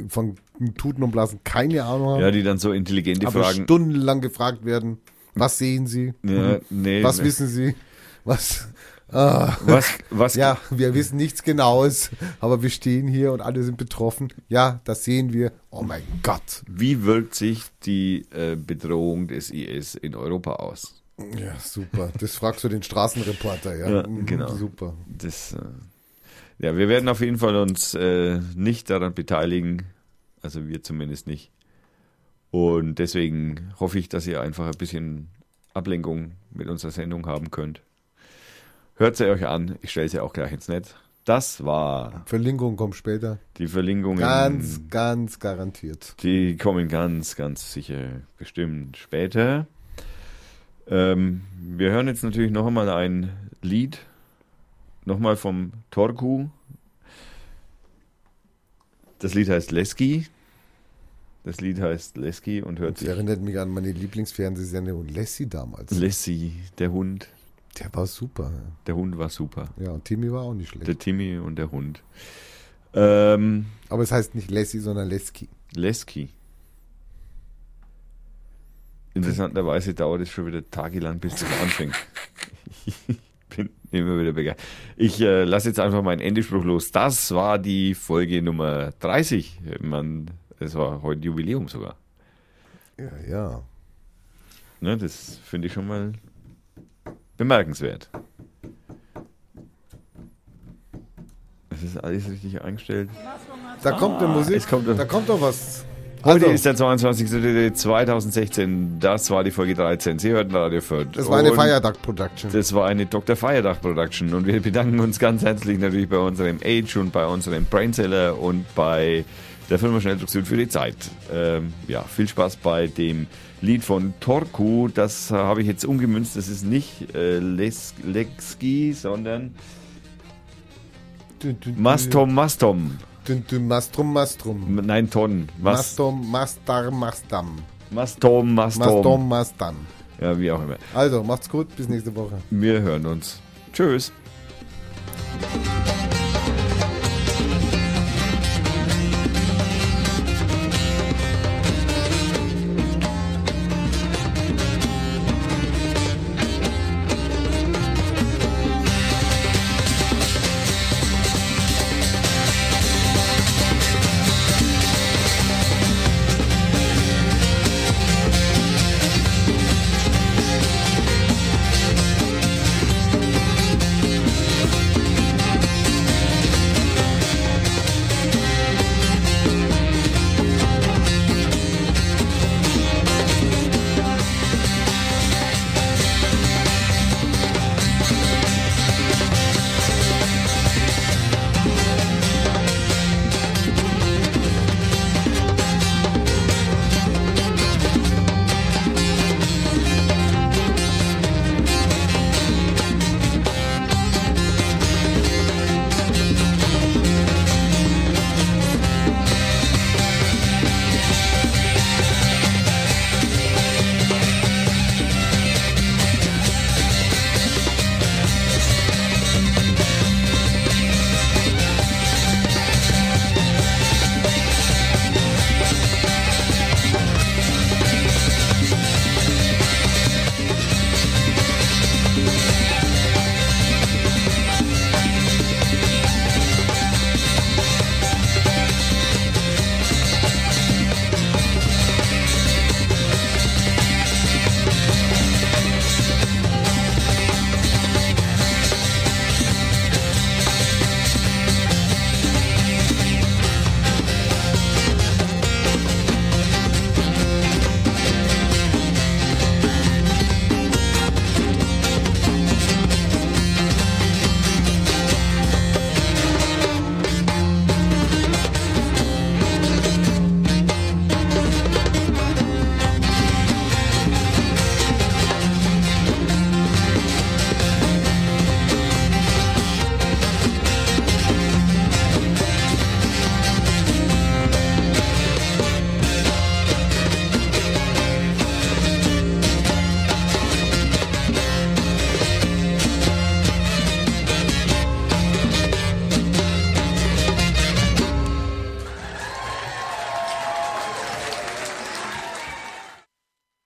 von Tuten und Blasen keine Ahnung haben, Ja, die dann so intelligente aber Fragen. stundenlang gefragt werden, was sehen sie? Ja, nee, was nee. wissen sie? Was? Ah. Was, was, Ja, wir wissen nichts Genaues, aber wir stehen hier und alle sind betroffen. Ja, das sehen wir. Oh mein Gott. wie wirkt sich die äh, Bedrohung des IS in Europa aus? Ja, super. Das fragst du den Straßenreporter, ja. Ja, Mhm, genau. Super. Das, äh, ja, wir werden auf jeden Fall uns äh, nicht daran beteiligen, also wir zumindest nicht. Und deswegen hoffe ich, dass ihr einfach ein bisschen Ablenkung mit unserer Sendung haben könnt. Hört sie euch an, ich stelle sie auch gleich ins Netz. Das war Verlinkung kommt später. die Verlinkungen. Ganz, ganz garantiert. Die kommen ganz, ganz sicher bestimmt später. Ähm, wir hören jetzt natürlich noch einmal ein Lied, nochmal vom Torku. Das Lied heißt Leski. Das Lied heißt Leski und hört Das sich erinnert mich an meine Lieblingsfernsehsendung Lassie damals. Lassie, der Hund. Der war super. Der Hund war super. Ja, und Timmy war auch nicht schlecht. Der Timmy und der Hund. Ähm, Aber es heißt nicht Lassie, sondern Leski. Leski. Interessanterweise dauert es schon wieder tagelang, bis das anfängt. ich bin immer wieder begeistert. Ich äh, lasse jetzt einfach meinen Endespruch los. Das war die Folge Nummer 30. Man, es war heute Jubiläum sogar. Ja, ja. Ne, das finde ich schon mal bemerkenswert. Es ist alles richtig eingestellt. Da kommt eine Musik. es kommt- da kommt doch was. Heute Also, ist der 22.2016. Das war die Folge 13. Sie hörten Radio Fürth. das war eine Und Feiertag-Production. Das war eine Dr. Feiertag Production und wir bedanken uns ganz herzlich natürlich bei unserem Age und bei unserem Brainseller und bei der Firma Schnelldruck Süd für die Zeit. Ähm, ja, viel Spaß bei dem Lied von Torku. Das äh, habe ich jetzt umgemünzt. Das ist nicht äh, Les Lexki, sondern dün, dün. Mastom Mastom. Dün, Mastrum, Mastrum. Nein, Ton. Mas Mastom, Mastar, Mastam. Mastom Mastom. Mastom, Mastam. Ja, wie auch immer. Also, macht's gut, bis nächste Woche. Wir hören uns. Tschüss.